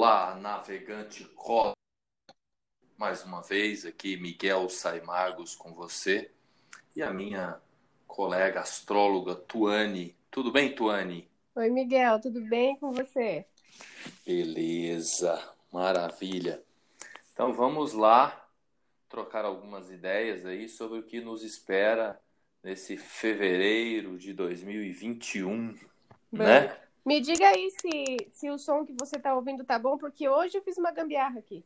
Olá, navegante Rosa. Mais uma vez aqui, Miguel Saimagos com você e a minha colega astróloga Tuane. Tudo bem, Tuane? Oi, Miguel, tudo bem com você? Beleza, maravilha. Então vamos lá trocar algumas ideias aí sobre o que nos espera nesse fevereiro de 2021, Bom, né? Me diga aí se, se o som que você está ouvindo tá bom, porque hoje eu fiz uma gambiarra aqui.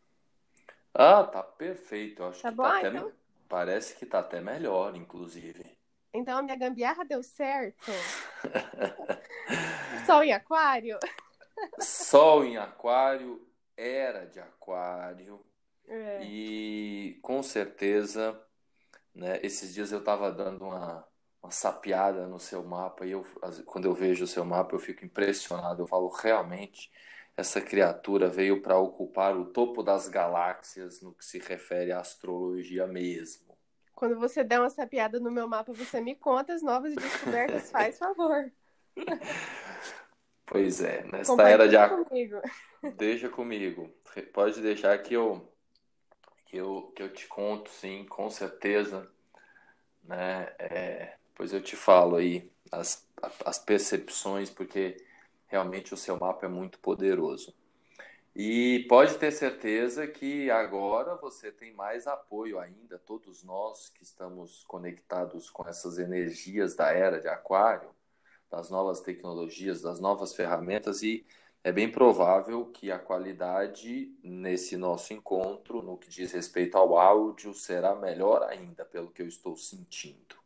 Ah, tá perfeito. Acho tá que bom, tá então? até, parece que tá até melhor, inclusive. Então a minha gambiarra deu certo. Sol em aquário? Sol em aquário, era de aquário. É. E com certeza, né, esses dias eu estava dando uma, uma sapiada no seu mapa e eu, quando eu vejo o seu mapa eu fico impressionado. Eu falo, realmente, essa criatura veio para ocupar o topo das galáxias no que se refere à astrologia mesmo. Quando você der uma sapiada no meu mapa, você me conta as novas descobertas, faz favor. Pois é, nesta era de comigo. Deixa comigo. Pode deixar que eu que eu que eu te conto, sim, com certeza, né? É, depois eu te falo aí as, as percepções, porque realmente o seu mapa é muito poderoso. E pode ter certeza que agora você tem mais apoio ainda, todos nós que estamos conectados com essas energias da era de Aquário, das novas tecnologias, das novas ferramentas, e é bem provável que a qualidade nesse nosso encontro, no que diz respeito ao áudio, será melhor ainda, pelo que eu estou sentindo.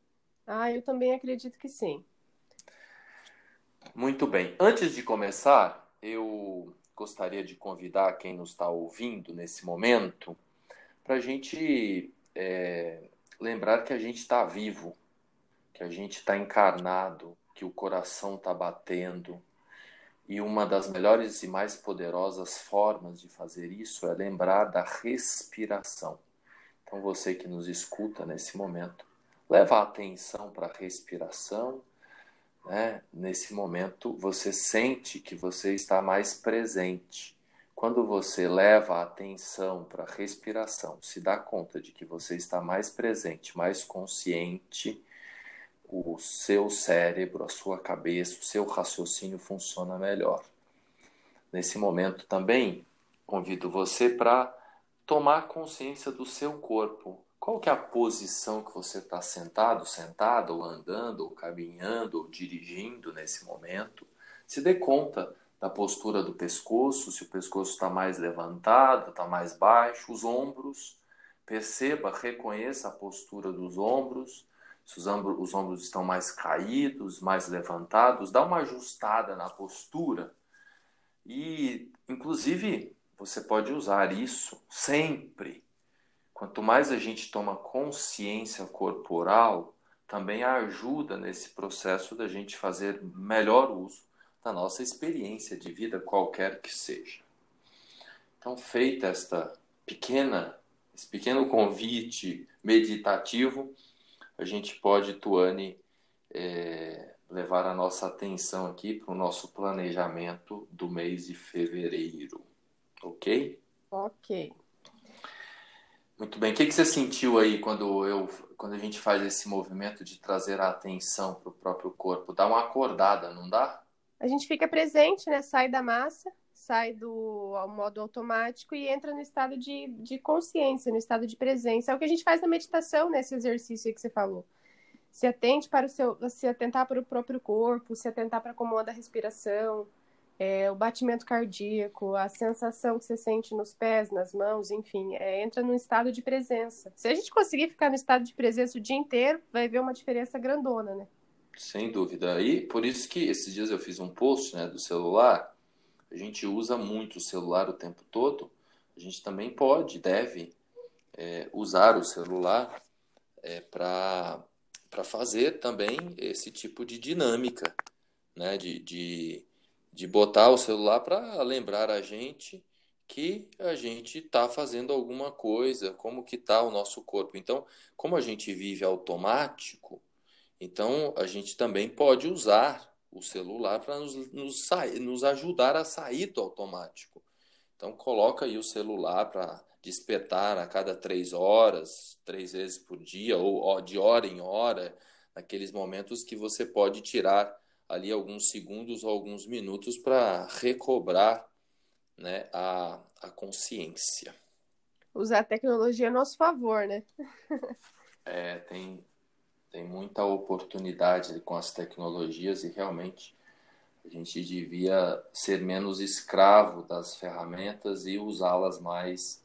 Ah, eu também acredito que sim. Muito bem. Antes de começar, eu gostaria de convidar quem nos está ouvindo nesse momento para a gente é, lembrar que a gente está vivo, que a gente está encarnado, que o coração está batendo. E uma das melhores e mais poderosas formas de fazer isso é lembrar da respiração. Então, você que nos escuta nesse momento, leva a atenção para a respiração. Né? Nesse momento, você sente que você está mais presente. Quando você leva a atenção para a respiração, se dá conta de que você está mais presente, mais consciente, o seu cérebro, a sua cabeça, o seu raciocínio funciona melhor. Nesse momento também, convido você para tomar consciência do seu corpo, qual que é a posição que você está sentado, sentada, ou andando, ou caminhando, ou dirigindo nesse momento? Se dê conta da postura do pescoço, se o pescoço está mais levantado, está mais baixo, os ombros. Perceba, reconheça a postura dos ombros. Se os ombros, os ombros estão mais caídos, mais levantados, dá uma ajustada na postura. E, inclusive, você pode usar isso sempre Quanto mais a gente toma consciência corporal, também ajuda nesse processo da gente fazer melhor uso da nossa experiência de vida, qualquer que seja. Então, feita esta pequena, esse pequeno convite meditativo, a gente pode, Tuane, é, levar a nossa atenção aqui para o nosso planejamento do mês de fevereiro. Ok? Ok. Muito bem. O que, você sentiu aí quando eu, quando a gente faz esse movimento de trazer a atenção para o próprio corpo? Dá uma acordada, não dá? A gente fica presente, né? Sai da massa, sai do modo automático e entra no estado de, de consciência, no estado de presença. É o que a gente faz na meditação, nesse exercício que você falou. Se atente para o seu, se atentar para o próprio corpo, se atentar para como anda a respiração, é, o batimento cardíaco, a sensação que você sente nos pés, nas mãos, enfim, é, entra num estado de presença. Se a gente conseguir ficar no estado de presença o dia inteiro, vai ver uma diferença grandona, né? Sem dúvida. E por isso que esses dias eu fiz um post né, do celular. A gente usa muito o celular o tempo todo. A gente também pode, deve é, usar o celular é, para fazer também esse tipo de dinâmica, né? de, de de botar o celular para lembrar a gente que a gente está fazendo alguma coisa, como que está o nosso corpo. Então, como a gente vive automático, então a gente também pode usar o celular para nos, nos, nos ajudar a sair do automático. Então coloca aí o celular para despertar a cada três horas, três vezes por dia, ou de hora em hora, naqueles momentos que você pode tirar ali alguns segundos ou alguns minutos para recobrar né, a, a consciência. Usar a tecnologia a nosso favor, né? é, tem, tem muita oportunidade com as tecnologias e realmente a gente devia ser menos escravo das ferramentas e usá-las mais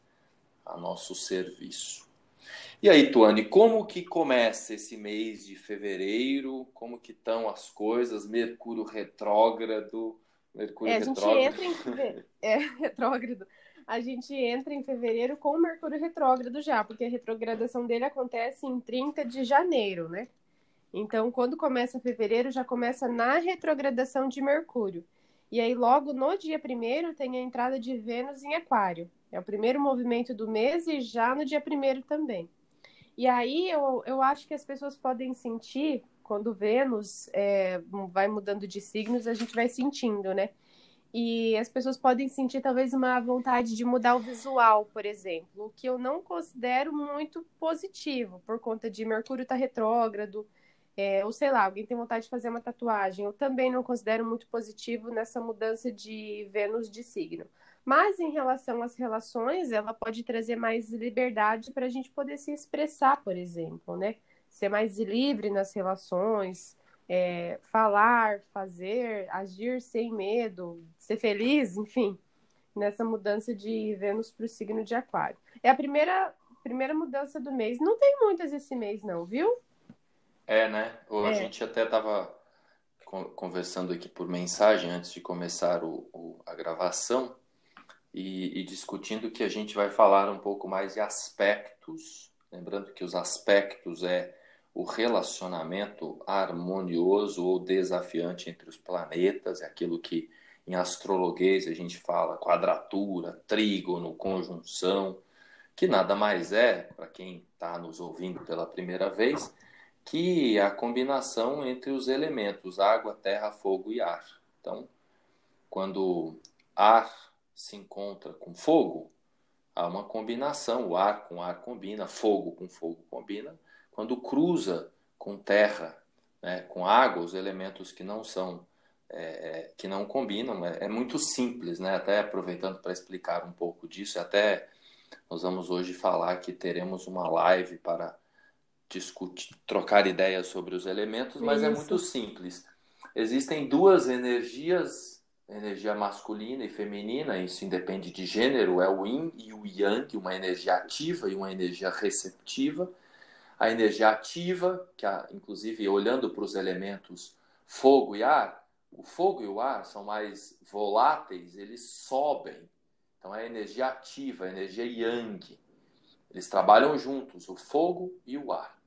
a nosso serviço. E aí, Tuane, como que começa esse mês de fevereiro? Como que estão as coisas? Mercúrio retrógrado. Mercúrio é, a retrógrado. em é, retrógrado. A gente entra em fevereiro com o Mercúrio retrógrado já, porque a retrogradação dele acontece em 30 de janeiro, né? Então, quando começa fevereiro, já começa na retrogradação de Mercúrio. E aí, logo no dia primeiro, tem a entrada de Vênus em Aquário. É o primeiro movimento do mês e já no dia primeiro também. E aí, eu, eu acho que as pessoas podem sentir, quando Vênus é, vai mudando de signos, a gente vai sentindo, né? E as pessoas podem sentir talvez uma vontade de mudar o visual, por exemplo, o que eu não considero muito positivo, por conta de Mercúrio estar tá retrógrado, é, ou sei lá, alguém tem vontade de fazer uma tatuagem, eu também não considero muito positivo nessa mudança de Vênus de signo. Mas em relação às relações, ela pode trazer mais liberdade para a gente poder se expressar, por exemplo, né? Ser mais livre nas relações, é, falar, fazer, agir sem medo, ser feliz, enfim, nessa mudança de Vênus para o signo de Aquário. É a primeira, primeira mudança do mês. Não tem muitas esse mês, não, viu? É, né? Ou a é. gente até estava conversando aqui por mensagem antes de começar o, o a gravação e, e, discutindo que a gente vai falar um pouco mais de aspectos. Lembrando que os aspectos é o relacionamento harmonioso ou desafiante entre os planetas, é aquilo que em astrologuês a gente fala quadratura, trígono, conjunção, que nada mais é, para quem está nos ouvindo pela primeira vez, que a combinação entre os elementos água, terra, fogo e ar. Então, quando ar se encontra com fogo, há uma combinação, o ar com ar combina, fogo com fogo combina. Quando cruza com terra, né, com água, os elementos que não são é, é que não combinam, é, é, muito simples, né? Até aproveitando para explicar um pouco disso, até nós vamos hoje falar que teremos uma live para discutir, trocar ideias sobre os elementos, mas é Isso. é muito simples. Existem duas energias, energia masculina e feminina, isso independe de gênero, é o yin e o yang, uma energia ativa e uma energia receptiva. A energia ativa, que inclusive olhando para os elementos fogo e ar, o fogo e o ar são mais voláteis, eles sobem. Então é a energia ativa, a energia yang. Eles trabalham juntos, o fogo e o ar.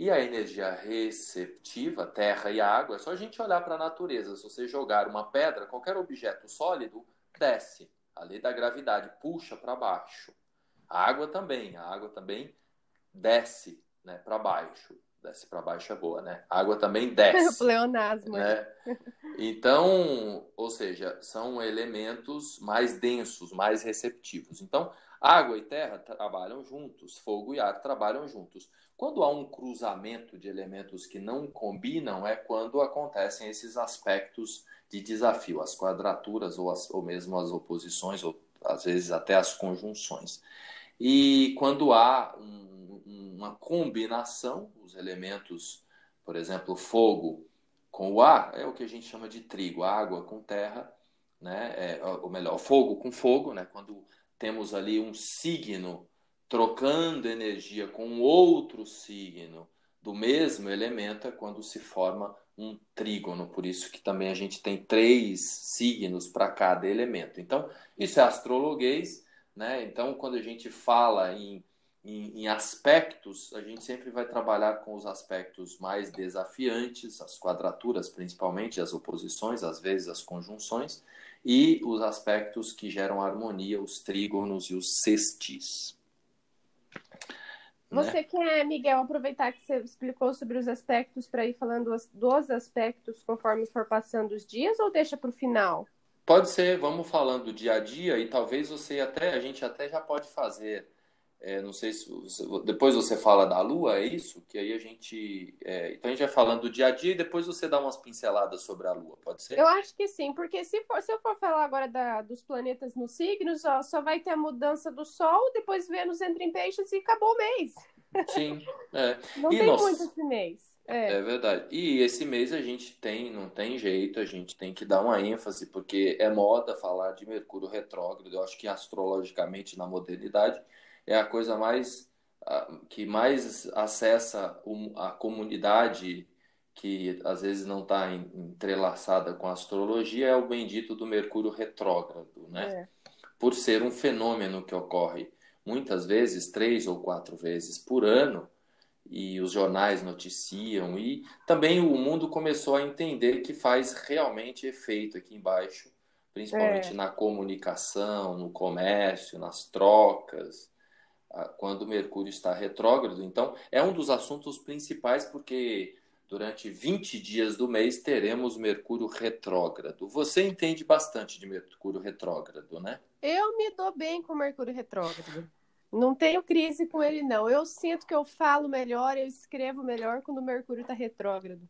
E a energia receptiva, terra e água, é só a gente olhar para a natureza. Se você jogar uma pedra, qualquer objeto sólido, desce. A lei da gravidade puxa para baixo. A água também, a água também desce né, para baixo. Desce para baixo é boa, né? A água também desce. Pleonasmo. Né? Então, ou seja, são elementos mais densos, mais receptivos. Então, água e terra trabalham juntos, fogo e ar trabalham juntos. Quando há um cruzamento de elementos que não combinam, é quando acontecem esses aspectos de desafio, as quadraturas ou, as, ou mesmo as oposições, ou às vezes até as conjunções. E quando há um, uma combinação, os elementos, por exemplo, fogo com o ar, é o que a gente chama de trigo, água com terra, né? É, ou melhor, fogo com fogo, né? quando temos ali um signo trocando energia com outro signo do mesmo elemento é quando se forma um trígono, por isso que também a gente tem três signos para cada elemento. Então, isso é astrologuês, né? Então, quando a gente fala em, em, em, aspectos, a gente sempre vai trabalhar com os aspectos mais desafiantes, as quadraturas principalmente, as oposições, às vezes as conjunções, e os aspectos que geram harmonia, os trígonos e os sextis. Você né? quer, Miguel, aproveitar que você explicou sobre os aspectos para ir falando dos aspectos conforme for passando os dias ou deixa para o final? Pode ser, vamos falando do dia a dia e talvez você até, a gente até já pode fazer é, não sei se você, depois você fala da Lua, é isso? Que aí a gente. É, então a gente vai falando do dia a dia e depois você dá umas pinceladas sobre a Lua, pode ser? Eu acho que sim, porque se, for, se eu for falar agora da, dos planetas nos signos, ó, só vai ter a mudança do Sol, depois Vênus entra em peixes e acabou o mês. Sim, é. Não e tem nós... muito esse mês. É. é verdade. E esse mês a gente tem, não tem jeito, a gente tem que dar uma ênfase, porque é moda falar de Mercúrio retrógrado. Eu acho que astrologicamente, na modernidade, é a coisa mais que mais acessa a comunidade que às vezes não está entrelaçada com a astrologia é o bendito do Mercúrio retrógrado, né? É. Por ser um fenômeno que ocorre muitas vezes, três ou quatro vezes por ano, e os jornais noticiam, e também o mundo começou a entender que faz realmente efeito aqui embaixo, principalmente é. na comunicação, no comércio, nas trocas, quando Mercúrio está retrógrado. Então, é um dos assuntos principais, porque durante 20 dias do mês teremos Mercúrio retrógrado. Você entende bastante de Mercúrio retrógrado, né? Eu me dou bem com Mercúrio retrógrado. Não tenho crise com ele, não. Eu sinto que eu falo melhor, eu escrevo melhor quando o Mercúrio está retrógrado.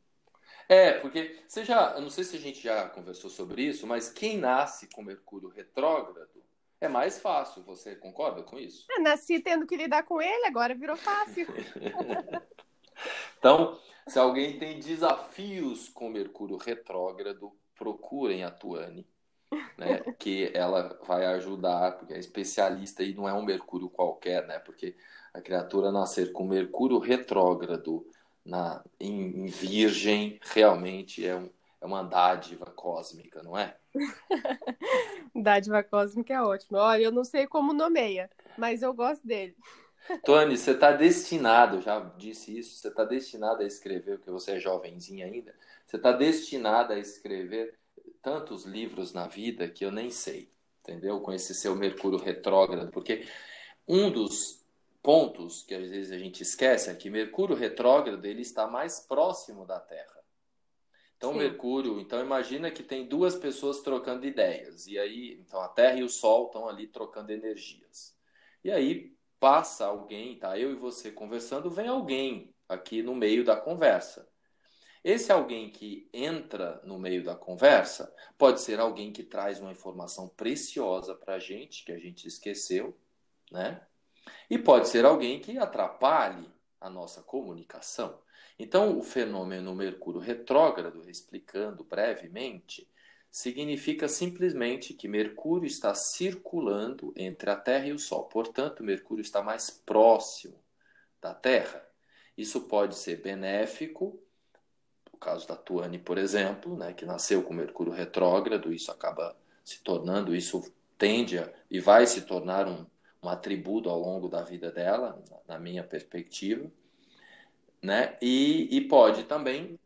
É, porque você já, eu não sei se a gente já conversou sobre isso, mas quem nasce com Mercúrio retrógrado é mais fácil. Você concorda com isso? Eu nasci tendo que lidar com ele, agora virou fácil. então, se alguém tem desafios com Mercúrio retrógrado, procurem a Tuane, né? que ela vai ajudar, porque é especialista e não é um Mercúrio qualquer, né? Porque a criatura nascer com Mercúrio retrógrado na, em, em Virgem realmente é um, é uma dádiva cósmica, não é? dádiva cósmica é ótimo. Olha, eu não sei como nomeia, mas eu gosto dele. Tony, você está destinado, já disse isso, você está destinado a escrever, porque você é jovenzinho ainda, você está destinado a escrever tantos livros na vida que eu nem sei, entendeu? Com esse seu Mercúrio retrógrado, porque um dos pontos que às vezes a gente esquece é que Mercúrio retrógrado ele está mais próximo da Terra. Então, Sim. Mercúrio, então imagina que tem duas pessoas trocando ideias. E aí, então a Terra e o Sol estão ali trocando energias. E aí passa alguém, tá? Eu e você conversando, vem alguém aqui no meio da conversa. Esse alguém que entra no meio da conversa pode ser alguém que traz uma informação preciosa para a gente, que a gente esqueceu, né? E pode ser alguém que atrapalhe a nossa comunicação. Então, o fenômeno Mercúrio retrógrado, explicando brevemente, significa simplesmente que Mercúrio está circulando entre a Terra e o Sol. Portanto, Mercúrio está mais próximo da Terra. Isso pode ser benéfico, no caso da Tuane, por exemplo, né, que nasceu com Mercúrio retrógrado, isso acaba se tornando, isso tende a, e vai se tornar um, um atributo ao longo da vida dela, na minha perspectiva né? E, e pode também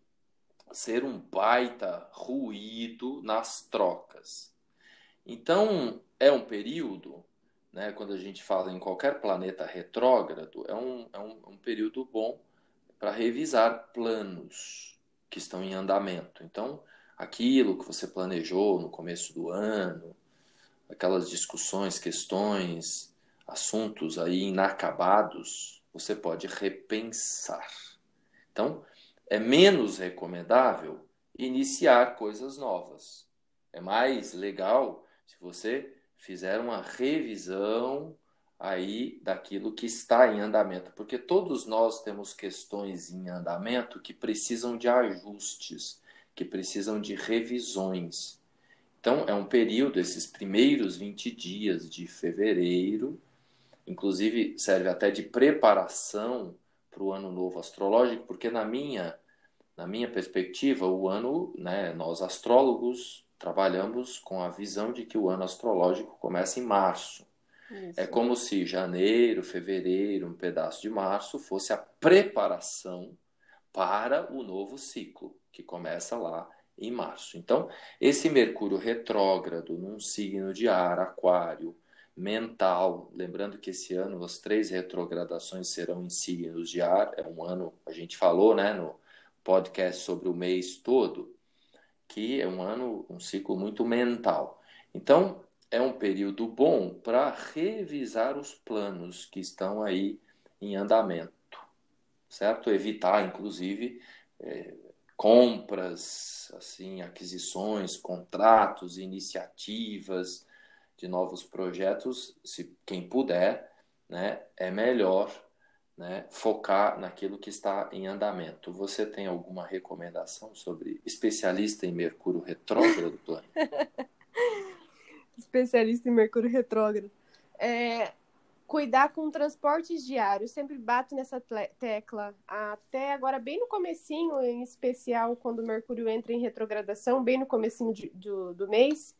ser um baita ruído nas trocas. Então, é um período, né, quando a gente fala em qualquer planeta retrógrado, é um, é um, um período bom para revisar planos que estão em andamento. Então, aquilo que você planejou no começo do ano, aquelas discussões, questões, assuntos aí inacabados, você pode repensar. Então, é menos recomendável iniciar coisas novas. É mais legal se você fizer uma revisão aí daquilo que está em andamento, porque todos nós temos questões em andamento que precisam de ajustes, que precisam de revisões. Então, é um período, esses primeiros 20 dias de fevereiro, inclusive serve até de preparação para o ano novo astrológico, porque na minha na minha perspectiva, o ano, né, nós astrólogos trabalhamos com a visão de que o ano astrológico começa em março. Isso. É como se janeiro, fevereiro, um pedaço de março fosse a preparação para o novo ciclo, que começa lá em março. Então, esse Mercúrio retrógrado num signo de ar, Aquário, mental. Lembrando que esse ano as três retrogradações serão em signos de ar. É um ano, a gente falou né, no podcast sobre o mês todo, que é um ano, um ciclo muito mental. Então, é um período bom para revisar os planos que estão aí em andamento, certo? Evitar, inclusive, é, compras, assim, aquisições, contratos, iniciativas de novos projetos, se quem puder, né, é melhor né, focar naquilo que está em andamento. Você tem alguma recomendação sobre especialista em Mercúrio retrógrado, plano? especialista em Mercúrio retrógrado. É, cuidar com transportes diários. Sempre bato nessa tecla. Até agora, bem no comecinho, em especial quando o Mercúrio entra em retrogradação, bem no comecinho de, do, do mês,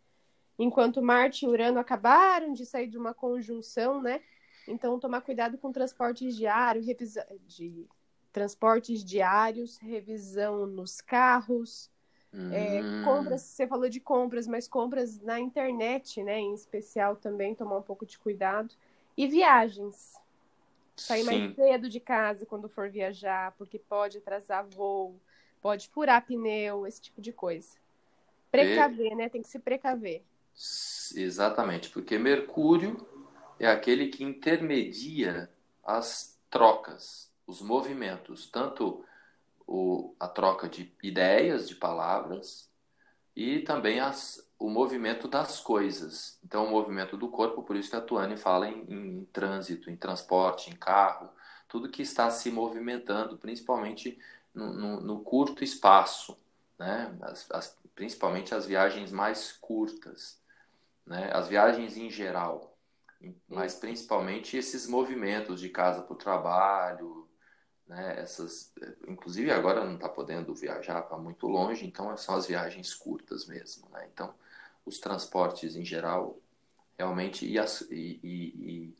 enquanto Marte e Urano acabaram de sair de uma conjunção, né? Então, tomar cuidado com transportes diários, revisa... de transportes diários, revisão nos carros, hum. é, compras, você falou de compras, mas compras na internet, né, em especial também, tomar um pouco de cuidado. E viagens. Sair Sim. mais cedo de casa quando for viajar, porque pode atrasar voo, pode furar pneu, esse tipo de coisa. Precaver, e... né? Tem que se precaver. Exatamente, porque Mercúrio é aquele que intermedia as trocas, os movimentos, tanto o, a troca de ideias, de palavras, e também as, o movimento das coisas. Então, o movimento do corpo, por isso que a Tuane fala em, em, trânsito, em transporte, em carro, tudo que está se movimentando, principalmente no, no, no curto espaço, né? As, as, principalmente as viagens mais curtas, né? as viagens em geral mas principalmente esses movimentos de casa para o trabalho, né? Essas, inclusive agora não está podendo viajar para muito longe, então são as viagens curtas mesmo, né? Então os transportes em geral realmente e, as, e, e,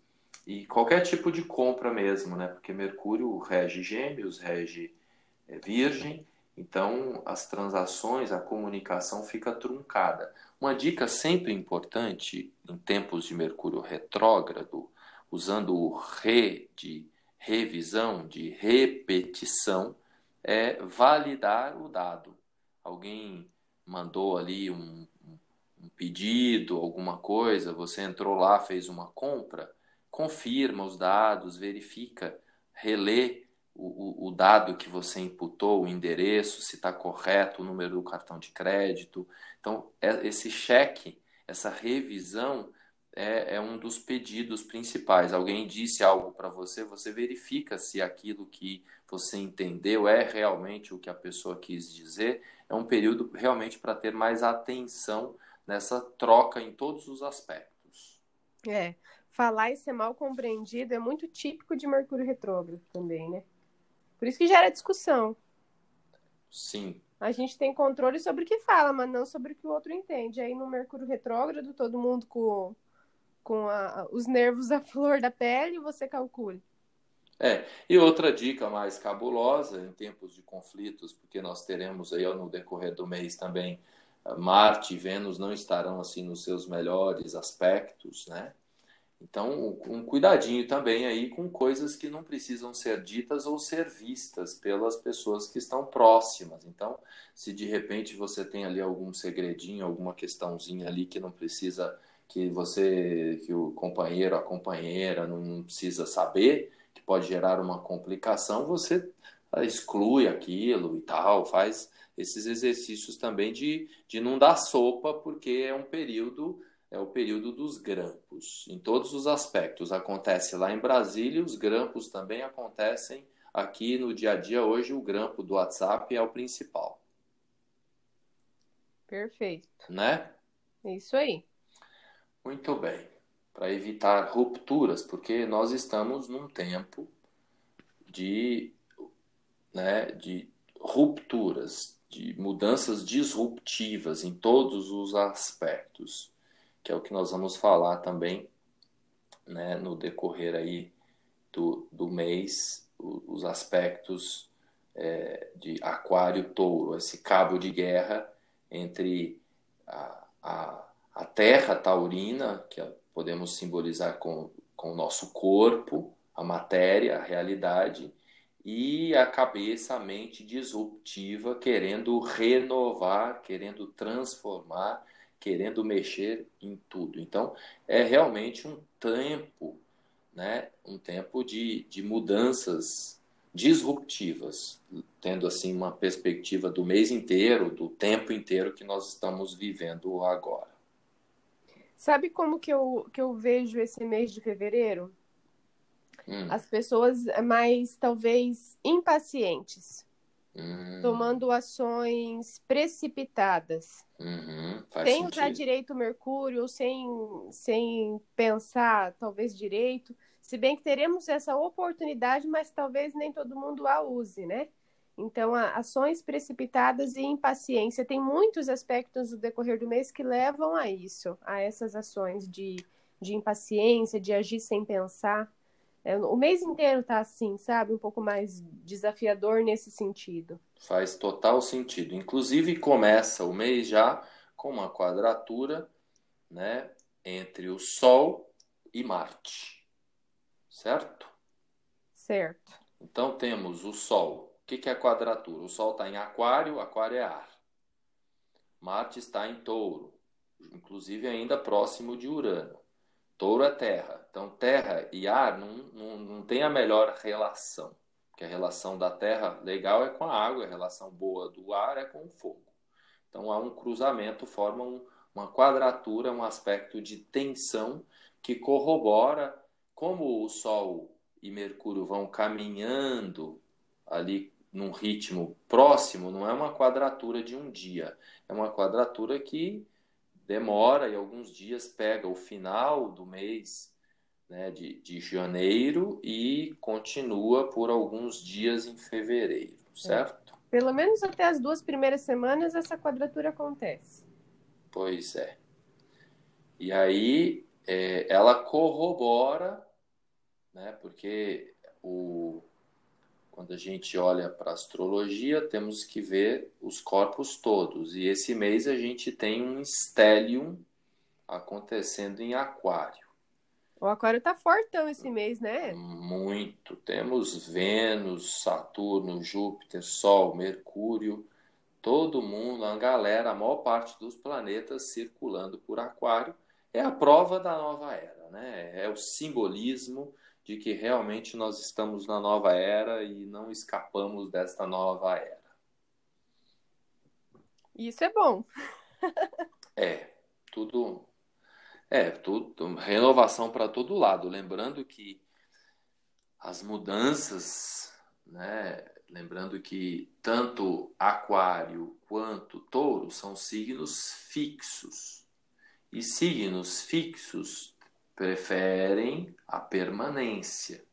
e, qualquer tipo de compra mesmo, né? Porque Mercúrio rege Gêmeos, rege é, Virgem, então as transações, a comunicação fica truncada. Uma dica sempre importante em tempos de Mercúrio retrógrado, usando o re de revisão, de repetição, é validar o dado. Alguém mandou ali um, um pedido, alguma coisa, você entrou lá, fez uma compra, confirma os dados, verifica, relê o, o, dado que você imputou, o endereço, se está correto, o número do cartão de crédito. Então, é, esse cheque, essa revisão, é, é um dos pedidos principais. Alguém disse algo para você, você verifica se aquilo que você entendeu é realmente o que a pessoa quis dizer. É um período realmente para ter mais atenção nessa troca em todos os aspectos. É, falar e ser mal compreendido é muito típico de Mercúrio retrógrado também, né? Por isso que gera discussão. Sim. A gente tem controle sobre o que fala, mas não sobre o que o outro entende. Aí no Mercúrio retrógrado, todo mundo com, com a, os nervos à flor da pele, você calcule. É, e outra dica mais cabulosa em tempos de conflitos, porque nós teremos aí no decorrer do mês também Marte e Vênus não estarão assim nos seus melhores aspectos, né? Então, um cuidadinho também aí com coisas que não precisam ser ditas ou ser vistas pelas pessoas que estão próximas. Então, se de repente você tem ali algum segredinho, alguma questãozinha ali que não precisa que você, que o companheiro, a companheira não precisa saber, que pode gerar uma complicação, você exclui aquilo e tal, faz esses exercícios também de, de não dar sopa, porque é um período é o período dos grampos, em todos os aspectos. Acontece lá em Brasília, os grampos também acontecem aqui no dia a dia. Hoje, o grampo do WhatsApp é o principal. Perfeito. Né? É isso aí. Muito bem. Para evitar rupturas, porque nós estamos num tempo de, né, de rupturas, de mudanças disruptivas em todos os aspectos que é o que nós vamos falar também né, no decorrer aí do, do mês, os aspectos é, de aquário-touro, esse cabo de guerra entre a, a, a terra taurina, que podemos simbolizar com, com o nosso corpo, a matéria, a realidade, e a cabeça, a mente disruptiva, querendo renovar, querendo transformar, querendo mexer em tudo. Então, é realmente um tempo, né, um tempo de, de mudanças disruptivas, tendo assim uma perspectiva do mês inteiro, do tempo inteiro que nós estamos vivendo agora. Sabe como que eu, que eu vejo esse mês de fevereiro? Hum. As pessoas mais, talvez, impacientes. Hum. Tomando ações precipitadas. Uhum, sem usar direito Mercúrio, sem, sem pensar, talvez, direito. Se bem que teremos essa oportunidade, mas talvez nem todo mundo a use, né? Então, ações precipitadas e impaciência. Tem muitos aspectos do decorrer do mês que levam a isso, a essas ações de, de impaciência, de agir sem pensar. É, o mês inteiro tá assim, sabe? Um pouco mais desafiador nesse sentido. Faz total sentido. Inclusive, começa o mês já com uma quadratura né, entre o Sol e Marte certo? Certo. Então temos o Sol. O que é a quadratura? O Sol está em Aquário, Aquário é ar. Marte está em Touro, inclusive ainda próximo de Urano. Touro é terra. Então, terra e ar não, não, não tem a melhor relação. Porque a relação da terra legal é com a água, a relação boa do ar é com o fogo. Então, há um cruzamento, forma um, uma quadratura, um aspecto de tensão que corrobora como o Sol e Mercúrio vão caminhando ali num ritmo próximo, não é uma quadratura de um dia, é uma quadratura que demora e alguns dias pega o final do mês né, de, de janeiro e continua por alguns dias em fevereiro, é. certo? É. Pelo menos até as duas primeiras semanas essa quadratura acontece. Pois é. E aí é, ela corrobora né? Porque o, quando a gente olha para a astrologia, temos que ver os corpos todos. E esse mês a gente tem um stellium acontecendo em Aquário. O Aquário tá fortão esse mês, né? Muito. Temos Vênus, Saturno, Júpiter, Sol, Mercúrio, todo mundo, a galera, a maior parte dos planetas circulando por Aquário. É a prova da nova era, né? É o simbolismo de que realmente nós estamos na nova era e não escapamos desta nova era. Isso é bom. é, tudo é, tudo renovação para todo lado, lembrando que as mudanças, né, lembrando que tanto aquário quanto touro são signos fixos. E signos fixos preferem a permanência.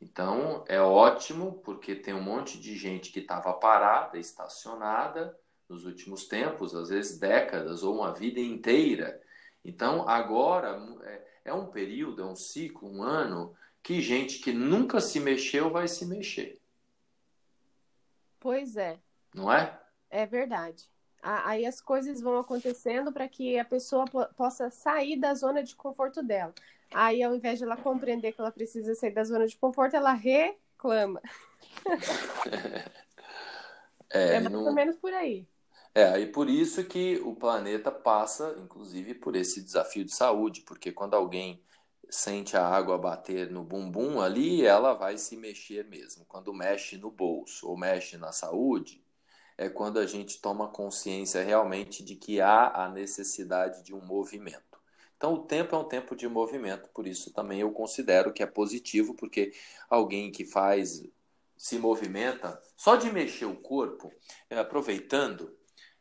Então é ótimo porque tem um monte de gente que estava parada, estacionada nos últimos tempos, às vezes décadas ou uma vida inteira. Então agora é, é um período, é um ciclo, um ano que gente que nunca se mexeu vai se mexer. Pois é. Não é? É verdade aí as coisas vão acontecendo para que a pessoa possa sair da zona de conforto dela. Aí, ao invés de ela compreender que ela precisa sair da zona de conforto, ela reclama. é, é mais não... ou menos por aí. É, e por isso que o planeta passa, inclusive, por esse desafio de saúde, porque quando alguém sente a água bater no bumbum ali, ela vai se mexer mesmo. Quando mexe no bolso ou mexe na saúde, é quando a gente toma consciência realmente de que há a necessidade de um movimento. Então, o tempo é um tempo de movimento, por isso também eu considero que é positivo, porque alguém que faz, se movimenta, só de mexer o corpo, é, aproveitando,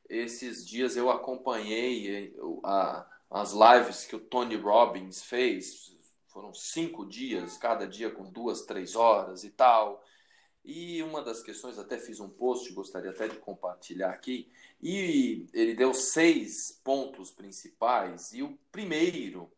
esses dias eu acompanhei a, as lives que o Tony Robbins fez, foram cinco dias, cada dia com duas, três horas e tal. E uma das questões, até fiz um post, gostaria até de compartilhar aqui, e ele deu seis pontos principais, e o primeiro,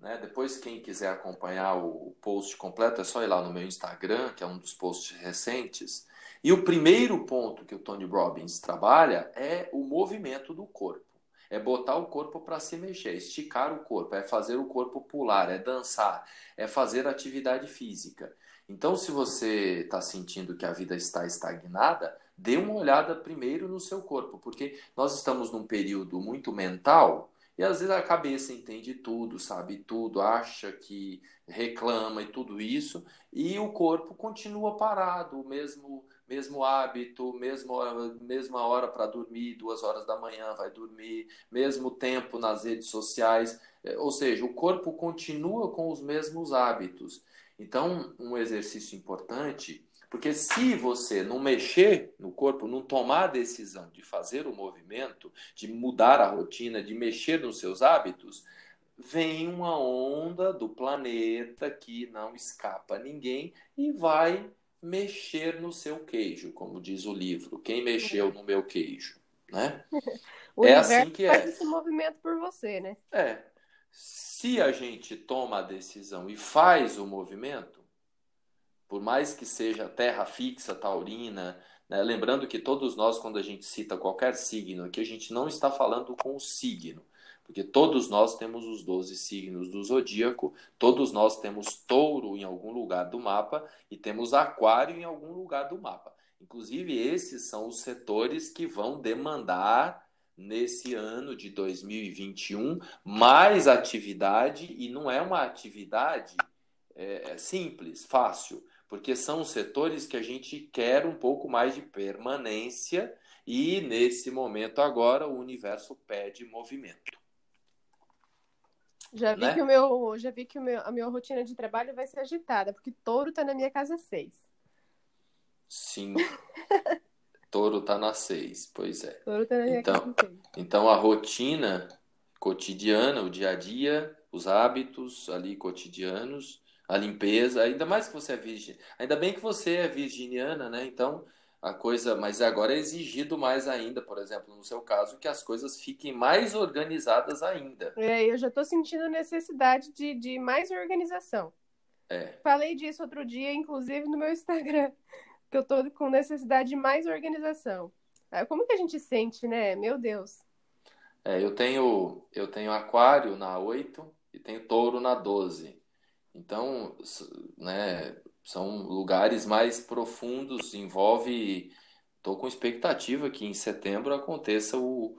né, depois quem quiser acompanhar o post completo, é só ir lá no meu Instagram, que é um dos posts recentes, e o primeiro ponto que o Tony Robbins trabalha é o movimento do corpo. É botar o corpo para se mexer, esticar o corpo, é fazer o corpo pular, é dançar, é fazer atividade física. Então, se você está sentindo que a vida está estagnada, dê uma olhada primeiro no seu corpo, porque nós estamos num período muito mental E às vezes a cabeça entende tudo, sabe tudo, acha que reclama e tudo isso, e o corpo continua parado, o mesmo mesmo hábito, mesmo mesma hora para dormir, duas horas da manhã vai dormir, mesmo tempo nas redes sociais, é, ou seja, o corpo continua com os mesmos hábitos. Então, um exercício importante porque se você não mexer no corpo, não tomar a decisão de fazer o movimento, de mudar a rotina, de mexer nos seus hábitos, vem uma onda do planeta que não escapa a ninguém e vai mexer no seu queijo, como diz o livro. Quem mexeu no meu queijo, né? o é assim que é. faz esse movimento por você, né? É. Se a gente toma a decisão e faz o movimento, por mais que seja terra fixa, taurina, né? lembrando que todos nós, quando a gente cita qualquer signo aqui, a gente não está falando com o signo, porque todos nós temos os 12 signos do zodíaco, todos nós temos touro em algum lugar do mapa e temos aquário em algum lugar do mapa. Inclusive, esses são os setores que vão demandar nesse ano de 2021 mais atividade e não é uma atividade é, simples, fácil porque são setores que a gente quer um pouco mais de permanência e nesse momento agora o universo pede movimento. Já vi né? que o meu, já vi que o meu, a minha rotina de trabalho vai ser agitada, porque touro está na minha casa seis. Sim. touro está na seis, pois é. Touro tá na então. Então a rotina cotidiana, o dia a dia, os hábitos ali cotidianos a limpeza, ainda mais que você é virgem. Ainda bem que você é virginiana, né? Então, a coisa, mas agora é exigido mais ainda, por exemplo, no seu caso, que as coisas fiquem mais organizadas ainda. É, eu já estou sentindo a necessidade de, de mais organização. É. Falei disso outro dia, inclusive no meu Instagram, que eu estou com necessidade de mais organização. Como que a gente sente, né? Meu Deus. É, eu tenho eu tenho aquário na 8 e tenho touro na 12. Então, né, são lugares mais profundos, envolve. Estou com expectativa que em setembro aconteça o,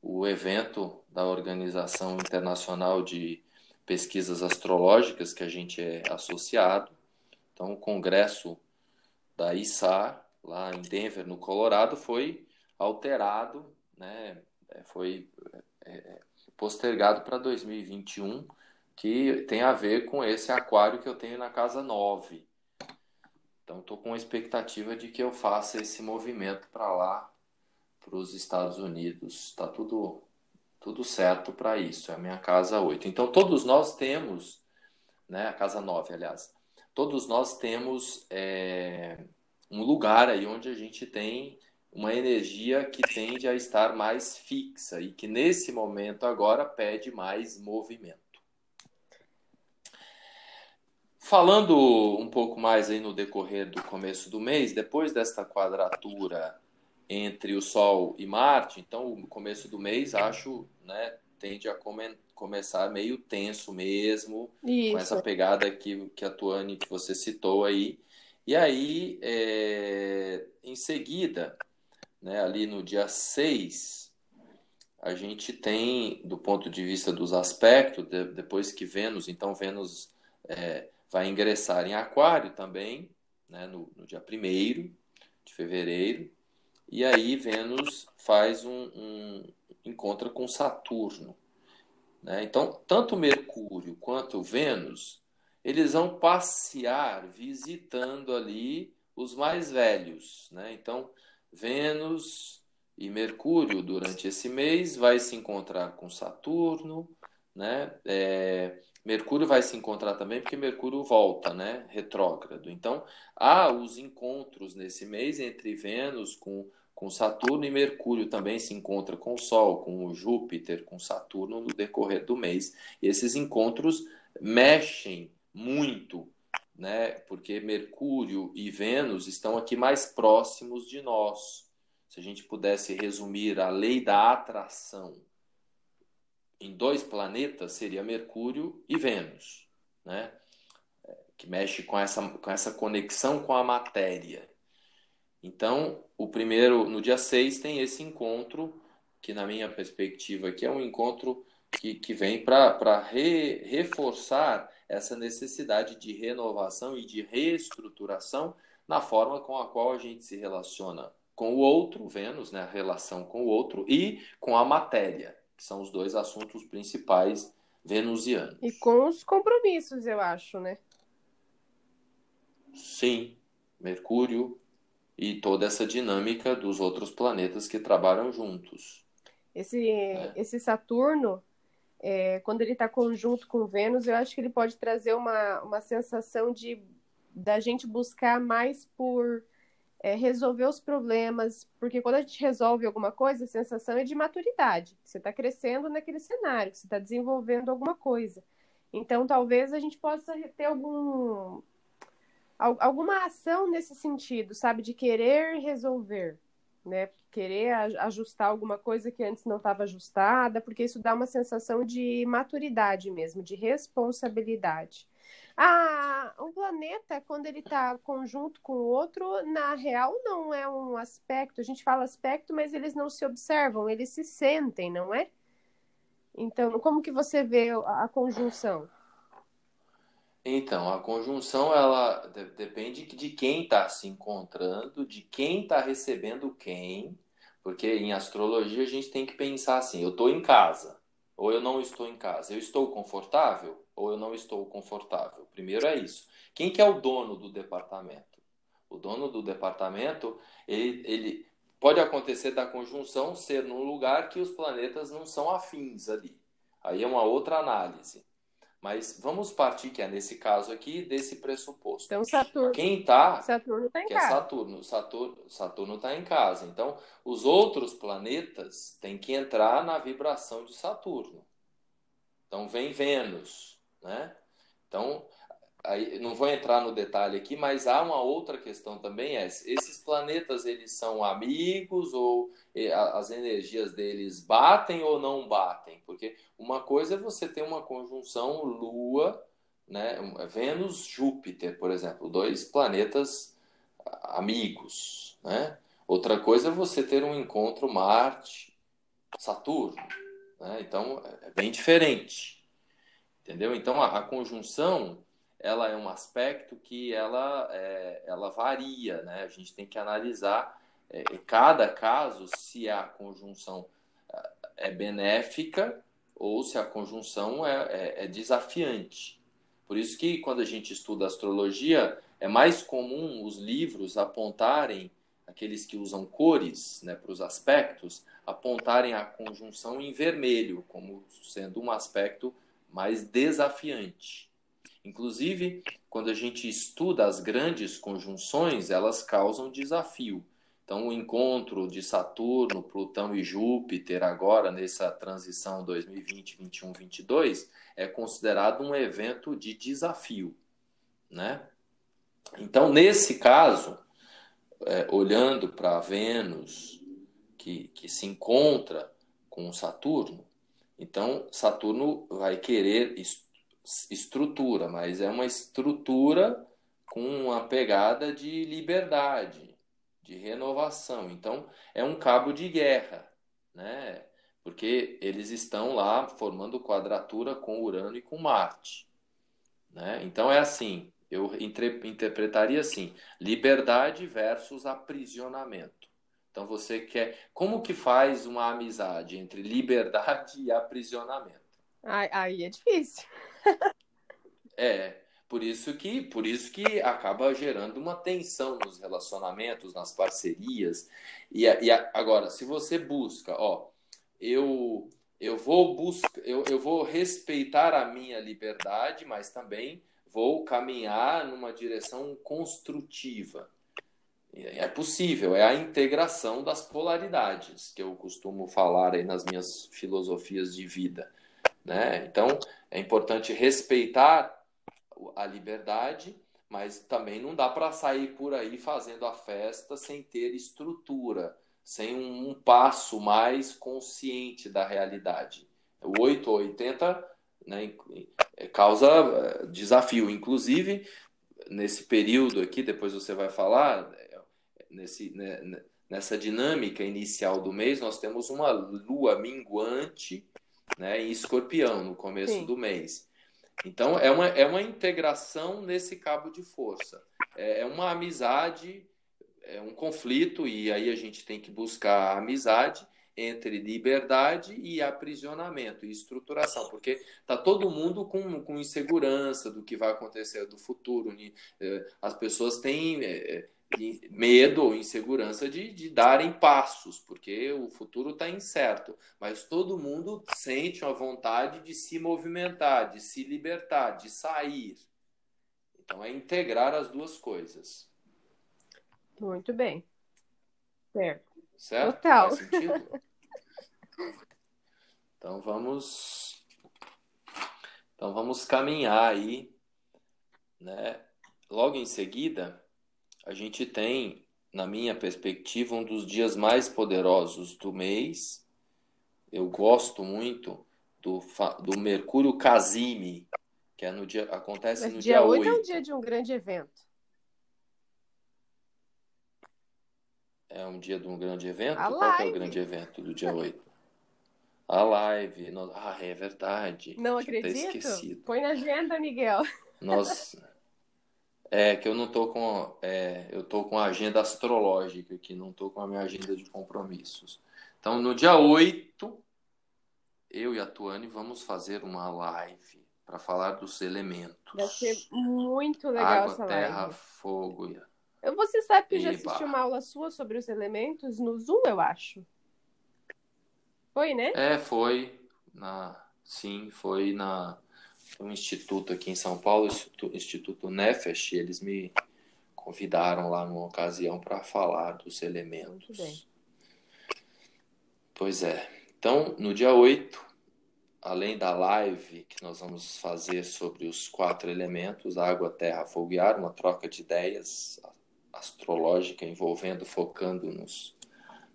o evento da Organização Internacional de Pesquisas Astrológicas, que a gente é associado. Então, o congresso da ISA, lá em Denver, no Colorado, foi alterado, né, é, foi é, postergado para 2021 que tem a ver com esse aquário que eu tenho na casa 9. Então, estou com a expectativa de que eu faça esse movimento para lá, para os Estados Unidos. Está tudo, tudo certo para isso. É a minha casa 8. Então, todos nós temos, né, a casa 9, aliás, todos nós temos é, um lugar aí onde a gente tem uma energia que tende a estar mais fixa e que nesse momento agora pede mais movimento. Falando um pouco mais aí no decorrer do começo do mês, depois desta quadratura entre o Sol e Marte, então o começo do mês acho, né, tende a come começar meio tenso mesmo, Isso. com essa pegada que, que a Tuane que você citou aí. E aí, é, em seguida, né, ali no dia 6, a gente tem, do ponto de vista dos aspectos, de, depois que Vênus, então Vênus é, vai ingressar em Aquário também, né, no, no dia 1 de fevereiro, e aí Vênus faz um, um encontra com Saturno. Né? Então, tanto Mercúrio quanto Vênus, eles vão passear visitando ali os mais velhos. Né? Então, Vênus e Mercúrio, durante esse mês, vai se encontrar com Saturno, né? É, Mercúrio vai se encontrar também porque Mercúrio volta, né? Retrógrado. Então, há os encontros nesse mês entre Vênus com, com Saturno e Mercúrio também se encontra com o Sol, com o Júpiter, com Saturno no decorrer do mês. E esses encontros mexem muito, né? Porque Mercúrio e Vênus estão aqui mais próximos de nós. Se a gente pudesse resumir a lei da atração em dois planetas seria Mercúrio e Vênus, né? que mexe com essa, com essa conexão com a matéria. Então, o primeiro, no dia 6, tem esse encontro, que na minha perspectiva aqui é um encontro que, que vem para re, reforçar essa necessidade de renovação e de reestruturação na forma com a qual a gente se relaciona com o outro, Vênus, né, a relação com o outro, e com a matéria, que são os dois assuntos principais venusianos. E com os compromissos, eu acho, né? Sim, Mercúrio e toda essa dinâmica dos outros planetas que trabalham juntos. Esse, é. esse Saturno, é, quando ele está conjunto com Vênus, eu acho que ele pode trazer uma, uma sensação de da gente buscar mais por é, resolver os problemas, porque quando a gente resolve alguma coisa, a sensação é de maturidade. Você está crescendo naquele cenário, você está desenvolvendo alguma coisa. Então, talvez a gente possa ter algum alguma ação nesse sentido, sabe, de querer resolver, né? Querer ajustar alguma coisa que antes não estava ajustada, porque isso dá uma sensação de maturidade mesmo, de responsabilidade. Ah, um planeta, quando ele está conjunto com o outro, na real não é um aspecto. A gente fala aspecto, mas eles não se observam, eles se sentem, não é? Então, como que você vê a conjunção? Então, a conjunção ela depende de quem está se encontrando, de quem está recebendo quem, porque em astrologia a gente tem que pensar assim: eu estou em casa ou eu não estou em casa, eu estou confortável ou eu não estou confortável. Primeiro é isso. Quem que é o dono do departamento? O dono do departamento ele, ele pode acontecer da conjunção ser num lugar que os planetas não são afins ali. Aí é uma outra análise. Mas vamos partir, que é nesse caso aqui, desse pressuposto. Então, Saturno. Quem está. Saturno está em que casa. É Saturno. Saturno Saturno está em casa. Então, os outros planetas têm que entrar na vibração de Saturno. Então, vem Vênus. Né? Então, aí, não vou entrar no detalhe aqui, mas há uma outra questão também: é esses planetas eles são amigos ou as energias deles batem ou não batem? Porque uma coisa é você ter uma conjunção Lua, né, Vênus, Júpiter, por exemplo, dois planetas amigos, né? Outra coisa é você ter um encontro Marte, Saturno, né? Então é bem diferente, entendeu? Então a, a conjunção ela é um aspecto que ela, é, ela varia, né? A gente tem que analisar é, cada caso se a conjunção é benéfica ou se a conjunção é, é, é desafiante. Por isso que quando a gente estuda astrologia, é mais comum os livros apontarem, aqueles que usam cores né, para os aspectos, apontarem a conjunção em vermelho, como sendo um aspecto mais desafiante. Inclusive, quando a gente estuda as grandes conjunções, elas causam desafio. Então, o encontro de Saturno, Plutão e Júpiter, agora nessa transição 2020, 21, 22, é considerado um evento de desafio. Né? Então, nesse caso, é, olhando para Vênus, que, que se encontra com Saturno, então Saturno vai querer estrutura, mas é uma estrutura com uma pegada de liberdade, de renovação. Então, é um cabo de guerra, né? Porque eles estão lá formando quadratura com Urano e com Marte. Né? Então, é assim: eu interpretaria assim: liberdade versus aprisionamento. Então, você quer. Como que faz uma amizade entre liberdade e aprisionamento? Aí é difícil. é, por isso que por isso que acaba gerando uma tensão nos relacionamentos, nas parcerias. E, e agora, se você busca, ó, eu eu vou buscar, eu, eu vou respeitar a minha liberdade, mas também vou caminhar numa direção construtiva. É possível, é a integração das polaridades que eu costumo falar aí nas minhas filosofias de vida. Né? Então, é importante respeitar a liberdade, mas também não dá para sair por aí fazendo a festa sem ter estrutura, sem um, um passo mais consciente da realidade. O 8 ou 80 né, é, causa é, desafio. Inclusive, nesse período aqui, depois você vai falar, é, nesse, né, nessa dinâmica inicial do mês, nós temos uma lua minguante né, em escorpião no começo Sim. do mês. Então, é uma, é uma integração nesse cabo de força. É, é uma amizade, é um conflito, e aí a gente tem que buscar a amizade entre liberdade e aprisionamento e estruturação, porque está todo mundo com, com insegurança do que vai acontecer do futuro. É, as pessoas têm medo ou insegurança de, de darem passos, porque o futuro está incerto. Mas todo mundo sente uma vontade de se movimentar, de se libertar, de sair. Então é integrar as duas coisas. Muito bem. Certo. Certo? Total. Faz sentido? então vamos. Então vamos caminhar aí, né? Logo em seguida, a gente tem, na minha perspectiva, um dos dias mais poderosos do mês. Eu gosto muito do, do Mercúrio Casime, que é no dia, acontece Mas no dia, dia 8. 8 é o dia de um grande evento. É um dia de um grande evento? A Qual live. é o grande evento do dia 8? A live. Ah, é verdade. Não acredito? Põe na agenda, Miguel. Nós, é que eu não tô com. É, eu tô com a agenda astrológica aqui, não tô com a minha agenda de compromissos. Então, no dia 8, eu e a Tuane vamos fazer uma live para falar dos elementos. Vai ser muito legal Água, terra, live. fogo. E... Você sabe que eu já assisti uma aula sua sobre os elementos no Zoom, eu acho. Foi, né? É, foi. Na... Sim, foi na um instituto aqui em São Paulo, Instituto, instituto Nefesh, eles me convidaram lá numa ocasião para falar dos elementos. Pois é. Então, no dia 8, além da live que nós vamos fazer sobre os quatro elementos, água, terra, fogo e ar, uma troca de ideias astrológica envolvendo, focando nos,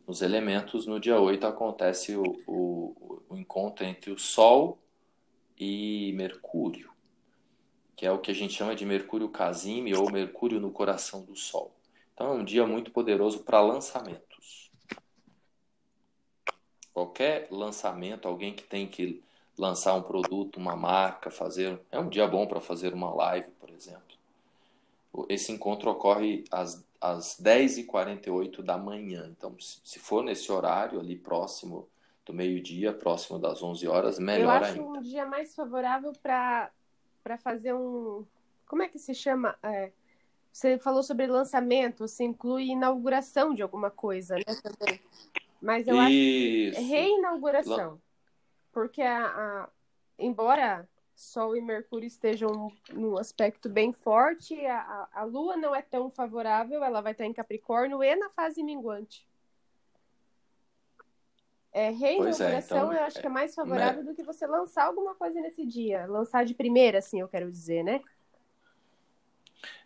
nos elementos, no dia 8 acontece o, o, o encontro entre o Sol e Mercúrio, que é o que a gente chama de Mercúrio Casime ou Mercúrio no coração do Sol. Então é um dia muito poderoso para lançamentos. Qualquer lançamento, alguém que tem que lançar um produto, uma marca, fazer. É um dia bom para fazer uma live, por exemplo. Esse encontro ocorre às, às 10h48 da manhã. Então, se for nesse horário ali próximo do meio-dia, próximo das 11 horas, melhor ainda. Eu acho ainda. um dia mais favorável para fazer um. Como é que se chama? É, você falou sobre lançamento, você inclui inauguração de alguma coisa, né? Também. Mas eu Isso. acho reinauguração. Porque a, a, embora Sol e Mercúrio estejam num aspecto bem forte, a, a Lua não é tão favorável, ela vai estar em Capricórnio e na fase minguante. É, reinauguração é, então, eu acho que é mais favorável né? do que você lançar alguma coisa nesse dia. Lançar de primeira, assim, eu quero dizer, né?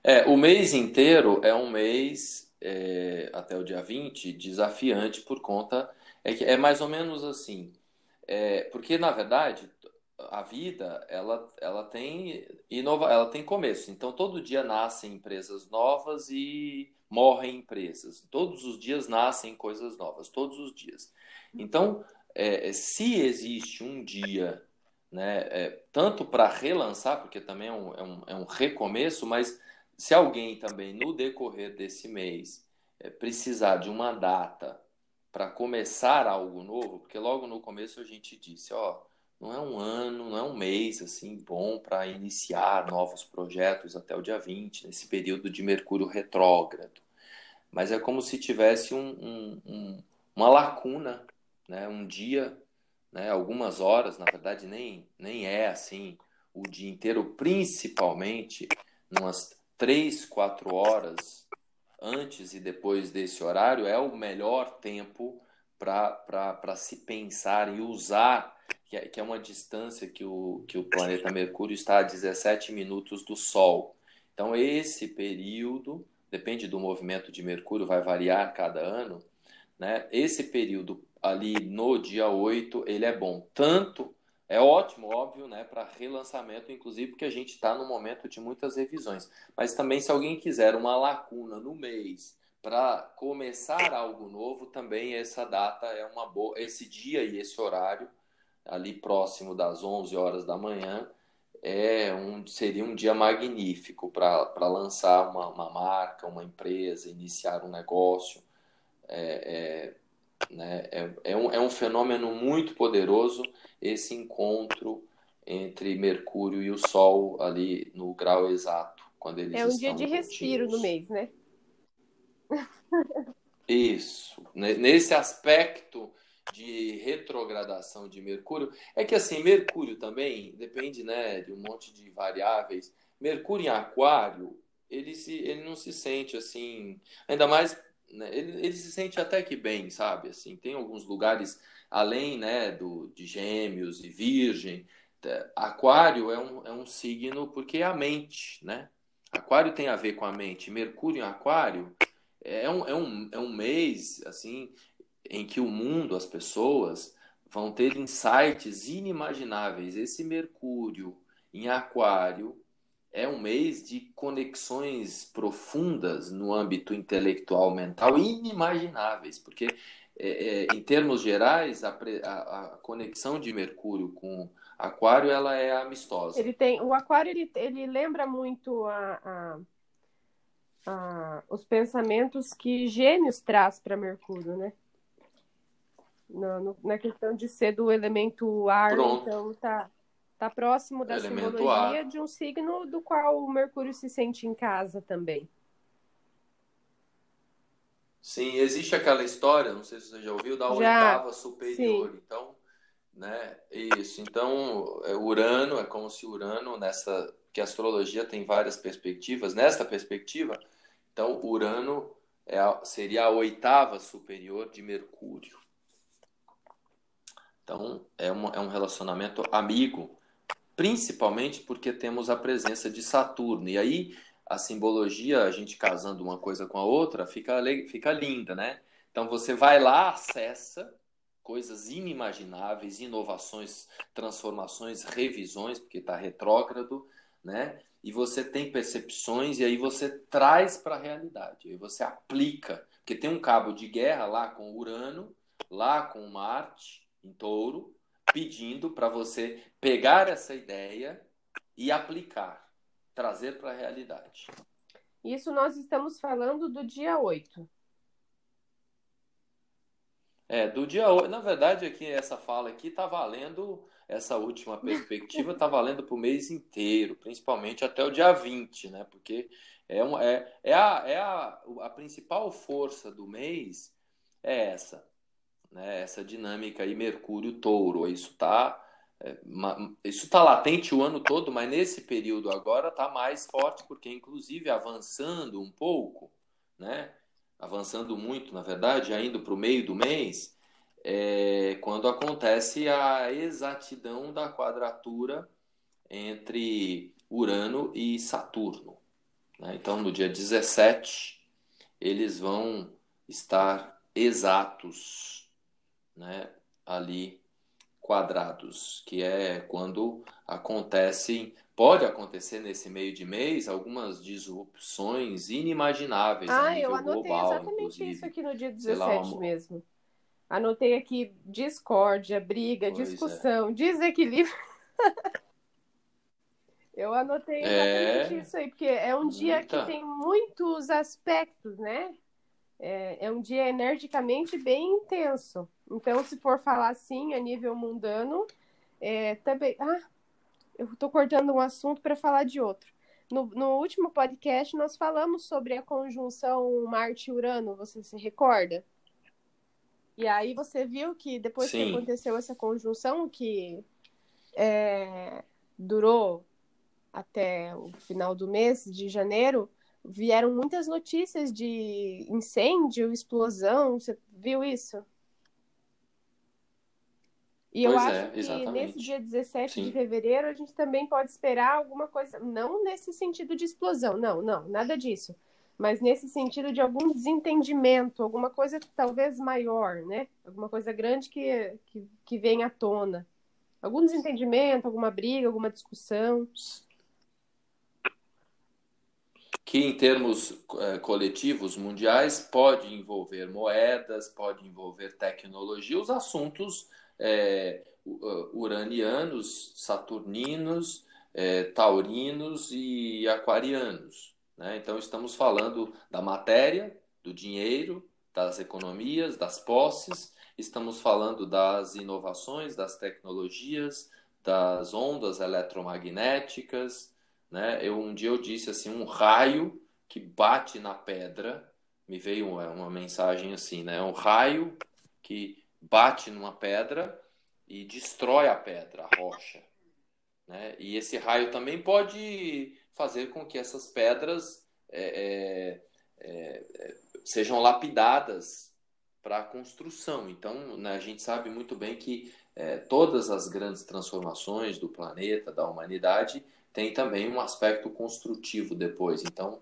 É, o mês inteiro é um mês, é, até o dia 20, desafiante por conta. É, que é mais ou menos assim. É, porque, na verdade, a vida ela, ela tem inova, ela tem começo. Então, todo dia nascem empresas novas e morrem empresas. Todos os dias nascem coisas novas, todos os dias. Então, é, se existe um dia, né, é, tanto para relançar, porque também é um, é, um, é um, recomeço, mas se alguém também no decorrer desse mês é, precisar de uma data para começar algo novo, porque logo no começo a gente disse, ó, não é um ano, não é um mês assim bom para iniciar novos projetos até o dia 20, nesse período de Mercúrio retrógrado. Mas é como se tivesse um, um, uma lacuna né? Um dia, né? Algumas horas, na verdade nem nem é assim o dia inteiro, principalmente umas três, quatro horas antes e depois desse horário é o melhor tempo para se pensar e usar, que é, que é uma distância que o, que o planeta Mercúrio está a 17 minutos do Sol. Então, esse período, depende do movimento de Mercúrio, vai variar cada ano, né? esse período ali no dia 8, ele é bom. Tanto, é ótimo, óbvio, né, para relançamento, inclusive porque a gente está no momento de muitas revisões. Mas também, se alguém quiser uma lacuna no mês para começar algo novo, também essa data é uma boa, esse dia e esse horário ali próximo das 11 horas da manhã, é um, seria um dia magnífico para lançar uma, uma, marca, uma empresa, iniciar um negócio. É, é, né, é, é, um, é um fenômeno muito poderoso esse encontro entre Mercúrio e o Sol ali no grau exato, quando eles É um dia de respiro no mês, né? Isso. Nesse aspecto de retrogradação de Mercúrio, é que assim, Mercúrio também depende, né, de um monte de variáveis. Mercúrio em Aquário, ele se ele não se sente assim, ainda mais né, ele, ele se sente até que bem, sabe? Assim, tem alguns lugares além, né, do de Gêmeos e Virgem, é, Aquário é um, é um signo porque é a mente, né? Aquário tem a ver com a mente. Mercúrio em Aquário é um, é um, é um mês assim em que o mundo, as pessoas, vão ter insights inimagináveis. Esse Mercúrio em Aquário é um mês de conexões profundas no âmbito intelectual, mental, inimagináveis, porque é, é, em termos gerais, a, a, a, conexão de Mercúrio com Aquário ela é amistosa. Ele tem o Aquário ele, ele lembra muito a, os pensamentos que Gêmeos traz para Mercúrio, né? Na, no, na questão de ser do elemento ar, Pronto. então tá tá próximo da simbologia ar. de um signo do qual o Mercúrio se sente em casa também. Sim, existe aquela história, não sei se você já ouviu, da já, oitava superior. Sim. Então, né, isso. Então, é, Urano é como se Urano nessa que a astrologia tem várias perspectivas. Nesta perspectiva, então Urano é a, seria a oitava superior de Mercúrio. Então, é, uma, é um relacionamento amigo, principalmente porque temos a presença de Saturno. E aí a simbologia, a gente casando uma coisa com a outra, fica, fica linda, né? Então você vai lá, acessa coisas inimagináveis, inovações, transformações, revisões, porque está retrógrado, né? E você tem percepções e aí você traz para a realidade, aí você aplica, porque tem um cabo de guerra lá com Urano, lá com Marte em Touro, pedindo para você pegar essa ideia e aplicar trazer para a realidade. Isso nós estamos falando do dia 8. É, do dia 8. Na verdade, aqui essa fala aqui está valendo, essa última perspectiva está valendo para o mês inteiro, principalmente até o dia 20, né? Porque é, um, é, é, a, é a, a principal força do mês é essa, né? Essa dinâmica aí, Mercúrio Touro. Isso está é, isso está latente o ano todo, mas nesse período agora está mais forte, porque inclusive avançando um pouco, né? avançando muito, na verdade, já indo para o meio do mês, é quando acontece a exatidão da quadratura entre Urano e Saturno. Né? Então, no dia 17, eles vão estar exatos né? ali quadrados, que é quando acontecem, pode acontecer nesse meio de mês algumas disrupções inimagináveis ah, a nível eu anotei global, exatamente isso aqui no dia 17 lá, uma... mesmo. Anotei aqui discórdia, briga, pois discussão, é. desequilíbrio. eu anotei exatamente é... isso aí, porque é um dia Muita... que tem muitos aspectos, né? É, é um dia energicamente bem intenso. Então, se for falar assim, a nível mundano, é, também. Ah, eu estou cortando um assunto para falar de outro. No, no, último podcast, nós falamos sobre a conjunção Marte-Urano, você se recorda? E aí você viu que depois Sim. que aconteceu essa conjunção, que é, durou até o final do mês de janeiro, vieram muitas notícias de incêndio, explosão. Você viu isso? E eu acho é, que nesse dia 17 Sim. de fevereiro a gente também pode esperar alguma coisa, não nesse sentido de explosão, não, não, nada disso. Mas nesse sentido de algum desentendimento, alguma coisa talvez maior, né? Alguma coisa grande que, que, que vem à tona. Algum desentendimento, alguma briga, alguma discussão. Que em termos é, coletivos mundiais pode envolver moedas, pode envolver tecnologia, os assuntos é, uranianos, saturninos, é, taurinos e aquarianos. Né? Então, estamos falando da matéria, do dinheiro, das economias, das posses, estamos falando das inovações, das tecnologias, das ondas eletromagnéticas. Né? Eu, um dia eu disse assim, um raio que bate na pedra, me veio uma, uma mensagem assim, né? um raio que bate numa pedra e destrói a pedra, a rocha. Né? E esse raio também pode fazer com que essas pedras é, é, é, sejam lapidadas para a construção. Então, né, a gente sabe muito bem que é, todas as grandes transformações do planeta, da humanidade, têm também um aspecto construtivo depois. Então,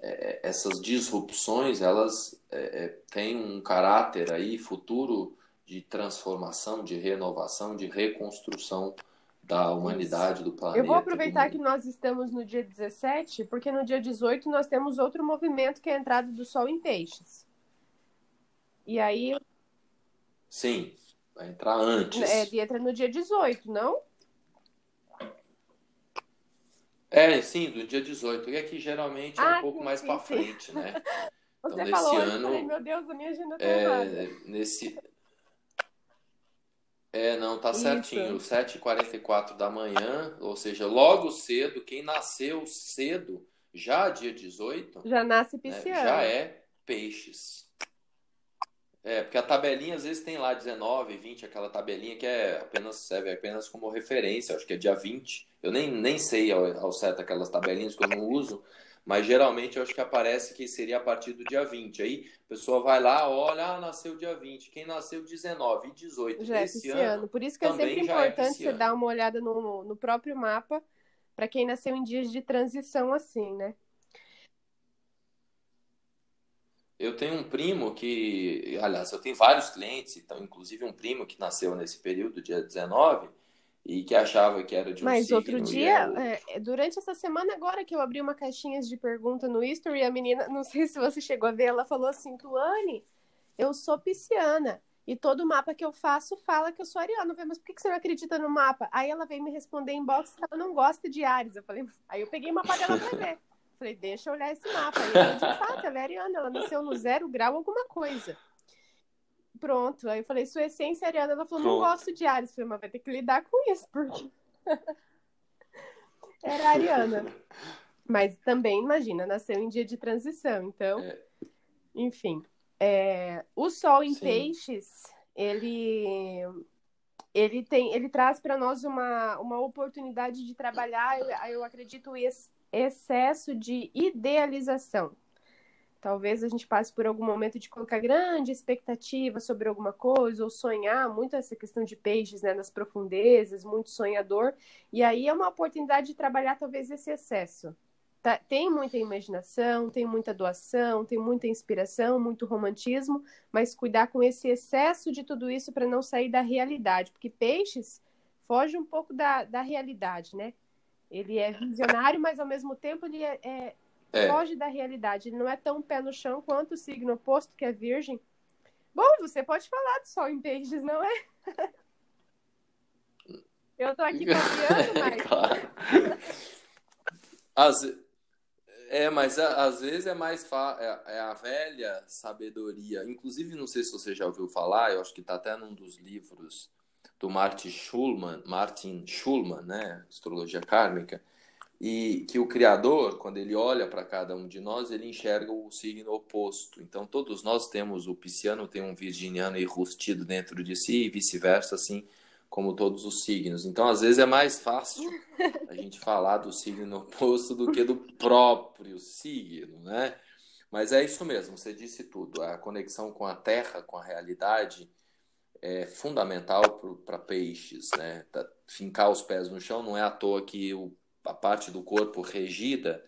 é, essas disrupções, elas é, têm um caráter aí futuro de transformação, de renovação, de reconstrução da humanidade, do planeta. Eu vou aproveitar que nós estamos no dia 17, porque no dia 18 nós temos outro movimento que é a entrada do Sol em Peixes. E aí. Sim, vai entrar antes. É, entra no dia 18, não? É, sim, do dia 18. E aqui geralmente é ah, um pouco sim, mais para frente, né? Você então, falou, nesse ano, falei, meu Deus, a minha agenda tá é. Nesse, é, não, tá certinho. 7h44 da manhã, ou seja, logo cedo, quem nasceu cedo, já dia 18. Já nasce pisciano. Né, já é peixes. É, porque a tabelinha às vezes tem lá 19, 20, aquela tabelinha que é apenas serve apenas como referência, acho que é dia 20. Eu nem, nem sei ao, ao certo aquelas tabelinhas que eu não uso, mas geralmente eu acho que aparece que seria a partir do dia 20. Aí a pessoa vai lá, olha, ah, nasceu dia 20. Quem nasceu 19 e 18 já esse é ano. Por isso que é sempre é importante é você dar uma olhada no, no próprio mapa para quem nasceu em dias de transição assim, né? Eu tenho um primo que, aliás, eu tenho vários clientes, então, inclusive um primo que nasceu nesse período, dia 19, e que achava que era de um Mas outro dia, é, durante essa semana agora que eu abri uma caixinha de pergunta no History, a menina, não sei se você chegou a ver, ela falou assim, Tuane, eu sou pisciana. E todo mapa que eu faço fala que eu sou ariana. Eu falei, mas por que você não acredita no mapa? Aí ela veio me responder em box que ela não gosta de Ares. Eu falei, aí eu peguei o mapa dela pra ver. Falei, deixa eu olhar esse mapa. Aí eu, de fato, ela é ariana, ela nasceu no zero grau alguma coisa. Pronto. Aí eu falei, sua essência é ariana. Ela falou, não gosto de Ares. Eu falei, mas vai ter que lidar com isso, porque. Era ariana. Mas também, imagina, nasceu em dia de transição. Então, é. enfim. É... O Sol em Sim. Peixes, ele. Ele, tem, ele traz para nós uma, uma oportunidade de trabalhar, eu, eu acredito, esse excesso de idealização. Talvez a gente passe por algum momento de colocar grande expectativa sobre alguma coisa, ou sonhar, muito essa questão de peixes né, nas profundezas, muito sonhador. E aí é uma oportunidade de trabalhar talvez esse excesso. Tá, tem muita imaginação, tem muita doação, tem muita inspiração, muito romantismo, mas cuidar com esse excesso de tudo isso para não sair da realidade, porque peixes foge um pouco da, da realidade, né? Ele é visionário, mas ao mesmo tempo ele é, é é. foge da realidade. Ele não é tão pé no chão quanto o signo oposto, que é virgem. Bom, você pode falar do sol em peixes, não é? Eu tô aqui confiando, mas. claro. As... É, mas às vezes é mais fa... É, é a velha sabedoria. Inclusive, não sei se você já ouviu falar, eu acho que está até num dos livros do Martin Schulman, Martin Schulman, né? Astrologia Kármica e que o Criador, quando ele olha para cada um de nós, ele enxerga o signo oposto. Então, todos nós temos, o pisciano tem um virginiano enrustido dentro de si e vice-versa, assim como todos os signos. Então, às vezes é mais fácil a gente falar do signo oposto do que do próprio signo, né? Mas é isso mesmo, você disse tudo. A conexão com a Terra, com a realidade, é fundamental para peixes, né? Tá, fincar os pés no chão não é à toa que o a parte do corpo regida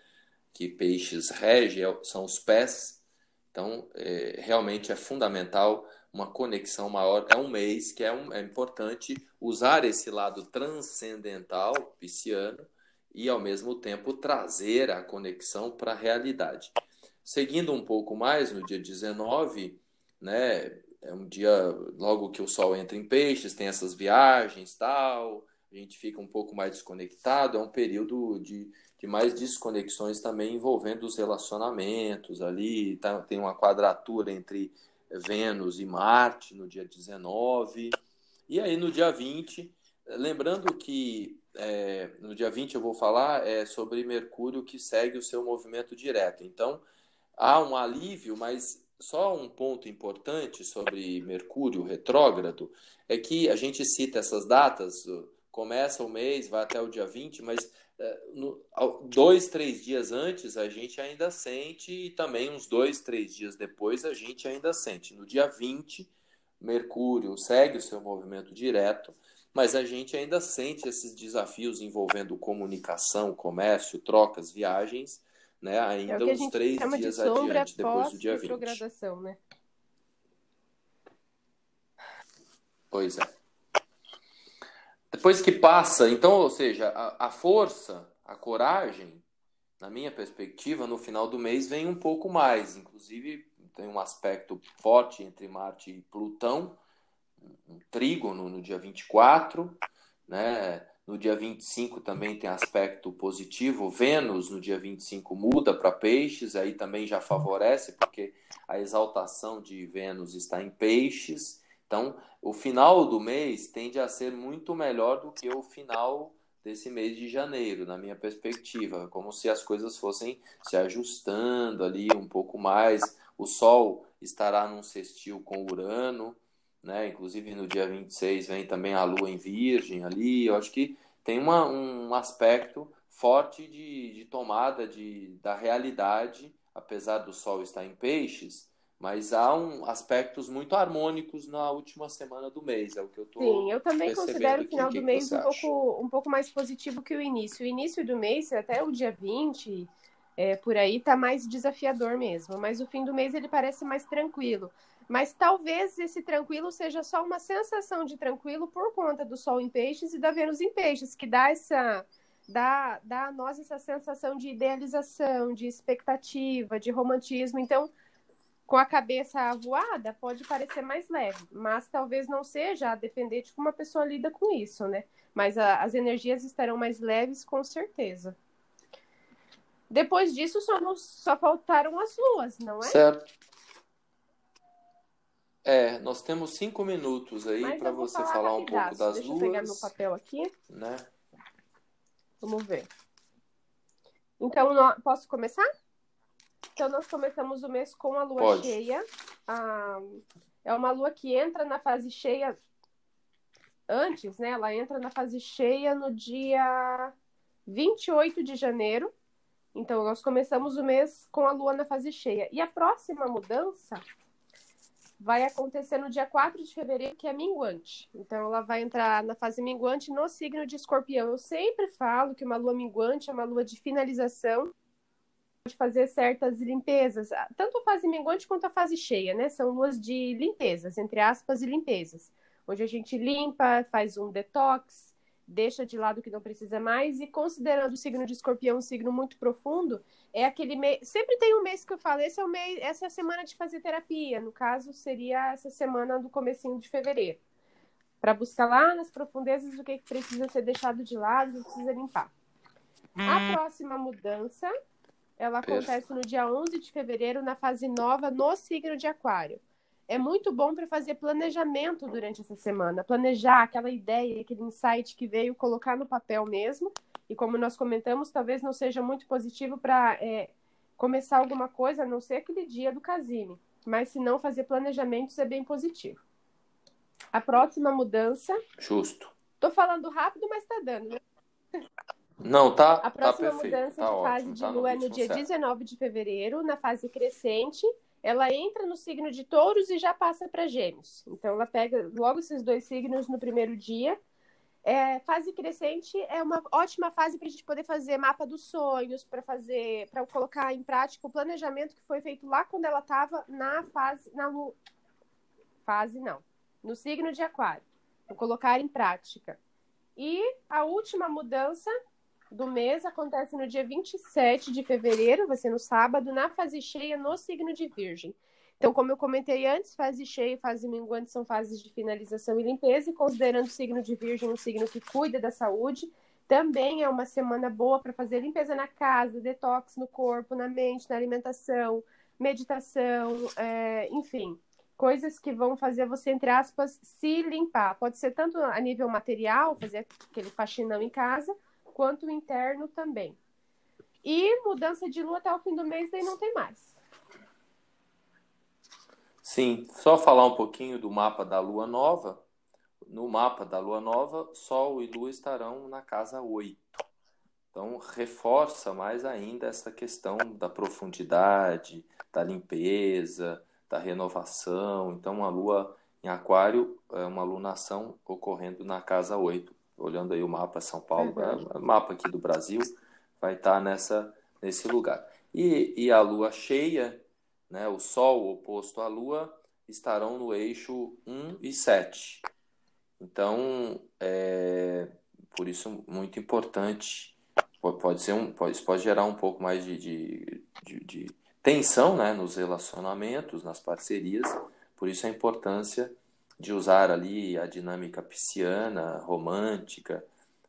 que peixes rege é são os pés. Então, é, realmente é fundamental uma conexão maior. É um mês que é, um, é importante usar esse lado transcendental pisciano e, ao mesmo tempo, trazer a conexão para a realidade. Seguindo um pouco mais, no dia 19, né, é um dia logo que o Sol entra em peixes, tem essas viagens tal, a gente fica um pouco mais desconectado, é um período de, de mais desconexões também envolvendo os relacionamentos ali, tá, tem uma quadratura entre Vênus e Marte no dia 19, e aí no dia 20, lembrando que é, no dia 20 eu vou falar é, sobre Mercúrio que segue o seu movimento direto, então há um alívio, mas só um ponto importante sobre Mercúrio retrógrado é que a gente cita essas datas, começa o mês, vai até o dia 20, mas é, no, dois, três dias antes a gente ainda sente, e também uns dois, três dias depois a gente ainda sente. No dia 20, Mercúrio segue o seu movimento direto, mas a gente ainda sente esses desafios envolvendo comunicação, comércio, trocas, viagens, né? É ainda é uns três dias de adiante, depois do dia 20. Né? Pois é. Depois que passa, então, ou seja, a, a força, a coragem, na minha perspectiva, no final do mês vem um pouco mais. Inclusive, tem um aspecto forte entre Marte e Plutão, um trígono no dia 24, né? No dia 25 também tem aspecto positivo. Vênus no dia 25 muda para peixes, aí também já favorece, porque a exaltação de Vênus está em peixes. Então, o final do mês tende a ser muito melhor do que o final desse mês de janeiro, na minha perspectiva, como se as coisas fossem se ajustando ali um pouco mais. O Sol estará num sextil com Urano, né? Inclusive no dia 26 vem também a Lua em Virgem ali. Eu acho que tem uma, um aspecto forte de, de tomada de, da realidade, apesar do Sol estar em peixes, mas há um, aspectos muito harmônicos na última semana do mês, é o que eu estou Sim, eu também considero o final do mês um pouco, um pouco mais positivo que o início. O início do mês, até o dia 20, é, por aí, tá mais desafiador mesmo, mas o fim do mês ele parece mais tranquilo. Mas talvez esse tranquilo seja só uma sensação de tranquilo por conta do Sol em Peixes e da Vênus em Peixes, que dá essa dá, dá a nós essa sensação de idealização, de expectativa, de romantismo. Então, com a cabeça voada, pode parecer mais leve, mas talvez não seja, a depender de como a pessoa lida com isso, né? Mas a, as energias estarão mais leves, com certeza. Depois disso, só, nos, só faltaram as luas, não é? Certo. É, nós temos cinco minutos aí para você falar, falar um pouco das Deixa luas. Deixa eu pegar meu papel aqui. Né? Vamos ver. Então, posso começar? Então, nós começamos o mês com a lua Pode. cheia. Ah, é uma lua que entra na fase cheia antes, né? Ela entra na fase cheia no dia 28 de janeiro. Então, nós começamos o mês com a lua na fase cheia. E a próxima mudança vai acontecer no dia 4 de fevereiro, que é minguante. Então, ela vai entrar na fase minguante no signo de escorpião. Eu sempre falo que uma lua minguante é uma lua de finalização, de fazer certas limpezas, tanto a fase minguante quanto a fase cheia, né? São luas de limpezas, entre aspas, e limpezas, onde a gente limpa, faz um detox, deixa de lado o que não precisa mais, e considerando o signo de escorpião um signo muito profundo, é aquele mês. Sempre tem um mês que eu falo, esse é o mês, essa é a semana de fazer terapia. No caso, seria essa semana do comecinho de fevereiro. Para buscar lá nas profundezas o que precisa ser deixado de lado, o que precisa limpar. A hum. próxima mudança, ela acontece no dia 11 de fevereiro, na fase nova, no signo de Aquário é muito bom para fazer planejamento durante essa semana, planejar aquela ideia, aquele insight que veio, colocar no papel mesmo. E como nós comentamos, talvez não seja muito positivo para é, começar alguma coisa, a não ser aquele dia do casine. Mas se não fazer planejamentos é bem positivo. A próxima mudança. Justo. Tô falando rápido, mas tá dando, né? Não, tá. A próxima tá mudança tá de fase ótimo, de tá lua é no dia certo. 19 de fevereiro, na fase crescente ela entra no signo de touros e já passa para gêmeos. Então, ela pega logo esses dois signos no primeiro dia. É, fase crescente é uma ótima fase para a gente poder fazer mapa dos sonhos, para fazer, para colocar em prática o planejamento que foi feito lá quando ela estava na fase, na fase não, no signo de Aquário, para colocar em prática. E a última mudança do mês acontece no dia 27 de fevereiro, vai ser no sábado, na fase cheia no signo de Virgem. Então, como eu comentei antes, fase cheia e fase minguante são fases de finalização e limpeza, e considerando o signo de Virgem um signo que cuida da saúde, também é uma semana boa para fazer limpeza na casa, detox no corpo, na mente, na alimentação, meditação, é, enfim, coisas que vão fazer você, entre aspas, se limpar. Pode ser tanto a nível material, fazer aquele faxinão em casa, quanto interno também. E mudança de lua até o fim do mês, daí não tem mais. Sim, só falar um pouquinho do mapa da lua nova no mapa da lua nova, Sol e Lua estarão na casa 8. Então, reforça mais ainda essa questão da profundidade, da limpeza, da renovação. Então, a lua em Aquário é uma lunação ocorrendo na casa 8. Olhando aí o mapa São Paulo, uhum. é, mapa aqui do Brasil, vai estar nessa, nesse lugar. E, e a lua cheia, né, o Sol oposto à lua, estarão no eixo 1 e 7. Então, é, por isso, muito importante. Pode ser um, pode, pode gerar um pouco mais de, de, de, de tensão né, nos relacionamentos, nas parcerias. Por isso a importância de usar ali a dinâmica pisciana, romântica,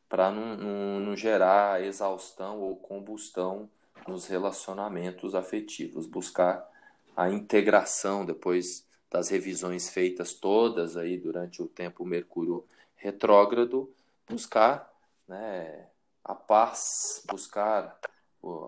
para não, não, não, gerar exaustão ou combustão nos relacionamentos afetivos. Buscar a integração depois das revisões feitas todas aí durante o tempo Mercúrio retrógrado, buscar né, a paz, buscar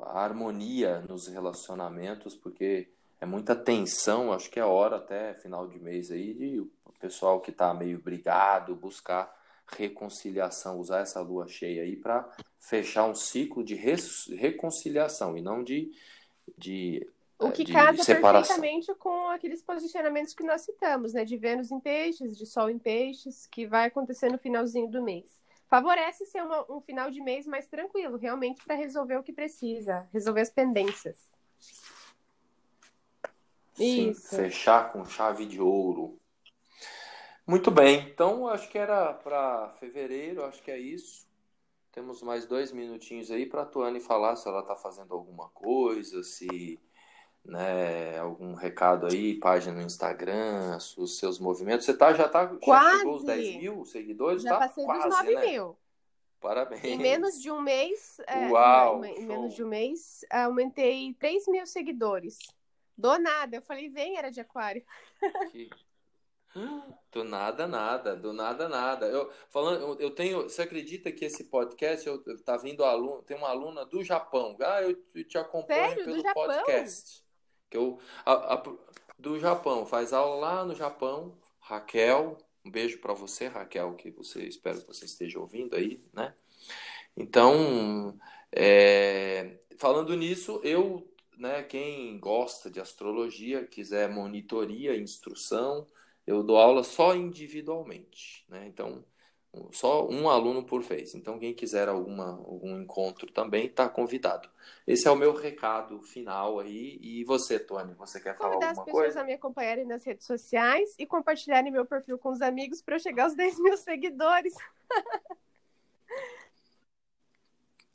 a harmonia nos relacionamentos, porque é muita tensão, acho que é hora até final de mês aí de o pessoal que está meio brigado buscar reconciliação, usar essa lua cheia aí para fechar um ciclo de reconciliação e não de, de o que casa separação. perfeitamente com aqueles posicionamentos que nós citamos, né? De Vênus em peixes, de Sol em peixes, que vai acontecer no finalzinho do mês. Favorece ser uma, um final de mês mais tranquilo, realmente, para resolver o que precisa, resolver as pendências. Sim, fechar com chave de ouro. Muito bem, então acho que era para fevereiro, acho que é isso. Temos mais dois minutinhos aí para a Tuane falar se ela está fazendo alguma coisa, se né, algum recado aí, página no Instagram, os seus movimentos. Você tá, já, tá, Quase. já chegou aos 10 mil seguidores? Já tá passei quase, dos 9 né? mil. Parabéns. Em menos de um mês, é, Uau, em, em menos de um mês, aumentei 3 mil seguidores. Do nada, eu falei, vem, era de aquário. Que... Do nada, nada, do nada, nada. Eu falando, eu tenho. Você acredita que esse podcast eu, tá vindo aluno, tem uma aluna do Japão. Ah, eu te acompanho Sério? pelo podcast que eu a, a, do Japão, faz aula lá no Japão. Raquel, um beijo para você, Raquel, que você espero que você esteja ouvindo aí, né? Então, é, falando nisso, eu, né, quem gosta de astrologia, quiser monitoria, instrução, eu dou aula só individualmente, né? Então, só um aluno por vez. Então, quem quiser alguma, algum encontro também está convidado. Esse é o meu recado final aí. E você, Tony, você quer falar Convidar alguma coisa? as pessoas coisa? a me acompanharem nas redes sociais e compartilharem meu perfil com os amigos para eu chegar aos 10 mil seguidores.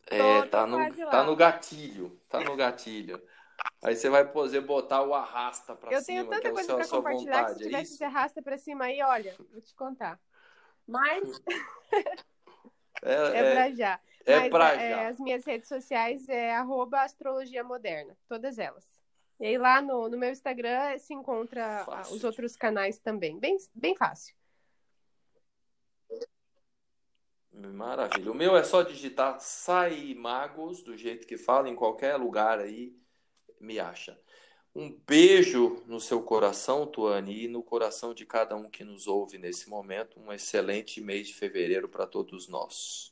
É, tá no, tá no gatilho. Tá no gatilho. Aí você vai poder botar o arrasta para cima. Eu tenho tanta é coisa para compartilhar vontade, que se é tivesse isso? esse arrasta para cima aí, olha, vou te contar. Mas É, é, é, pra já. é Mas pra é, já. as minhas redes sociais é arroba astrologia moderna, todas elas. E aí lá no, no meu Instagram se encontra Fácil. os outros canais também. Bem, bem fácil. Maravilha. O meu é só digitar Sai Magos, do jeito que fala, em qualquer lugar aí, me acha. Um beijo no seu coração, Tuane, e no coração de cada um que nos ouve nesse momento. Um excelente mês de fevereiro para todos nós.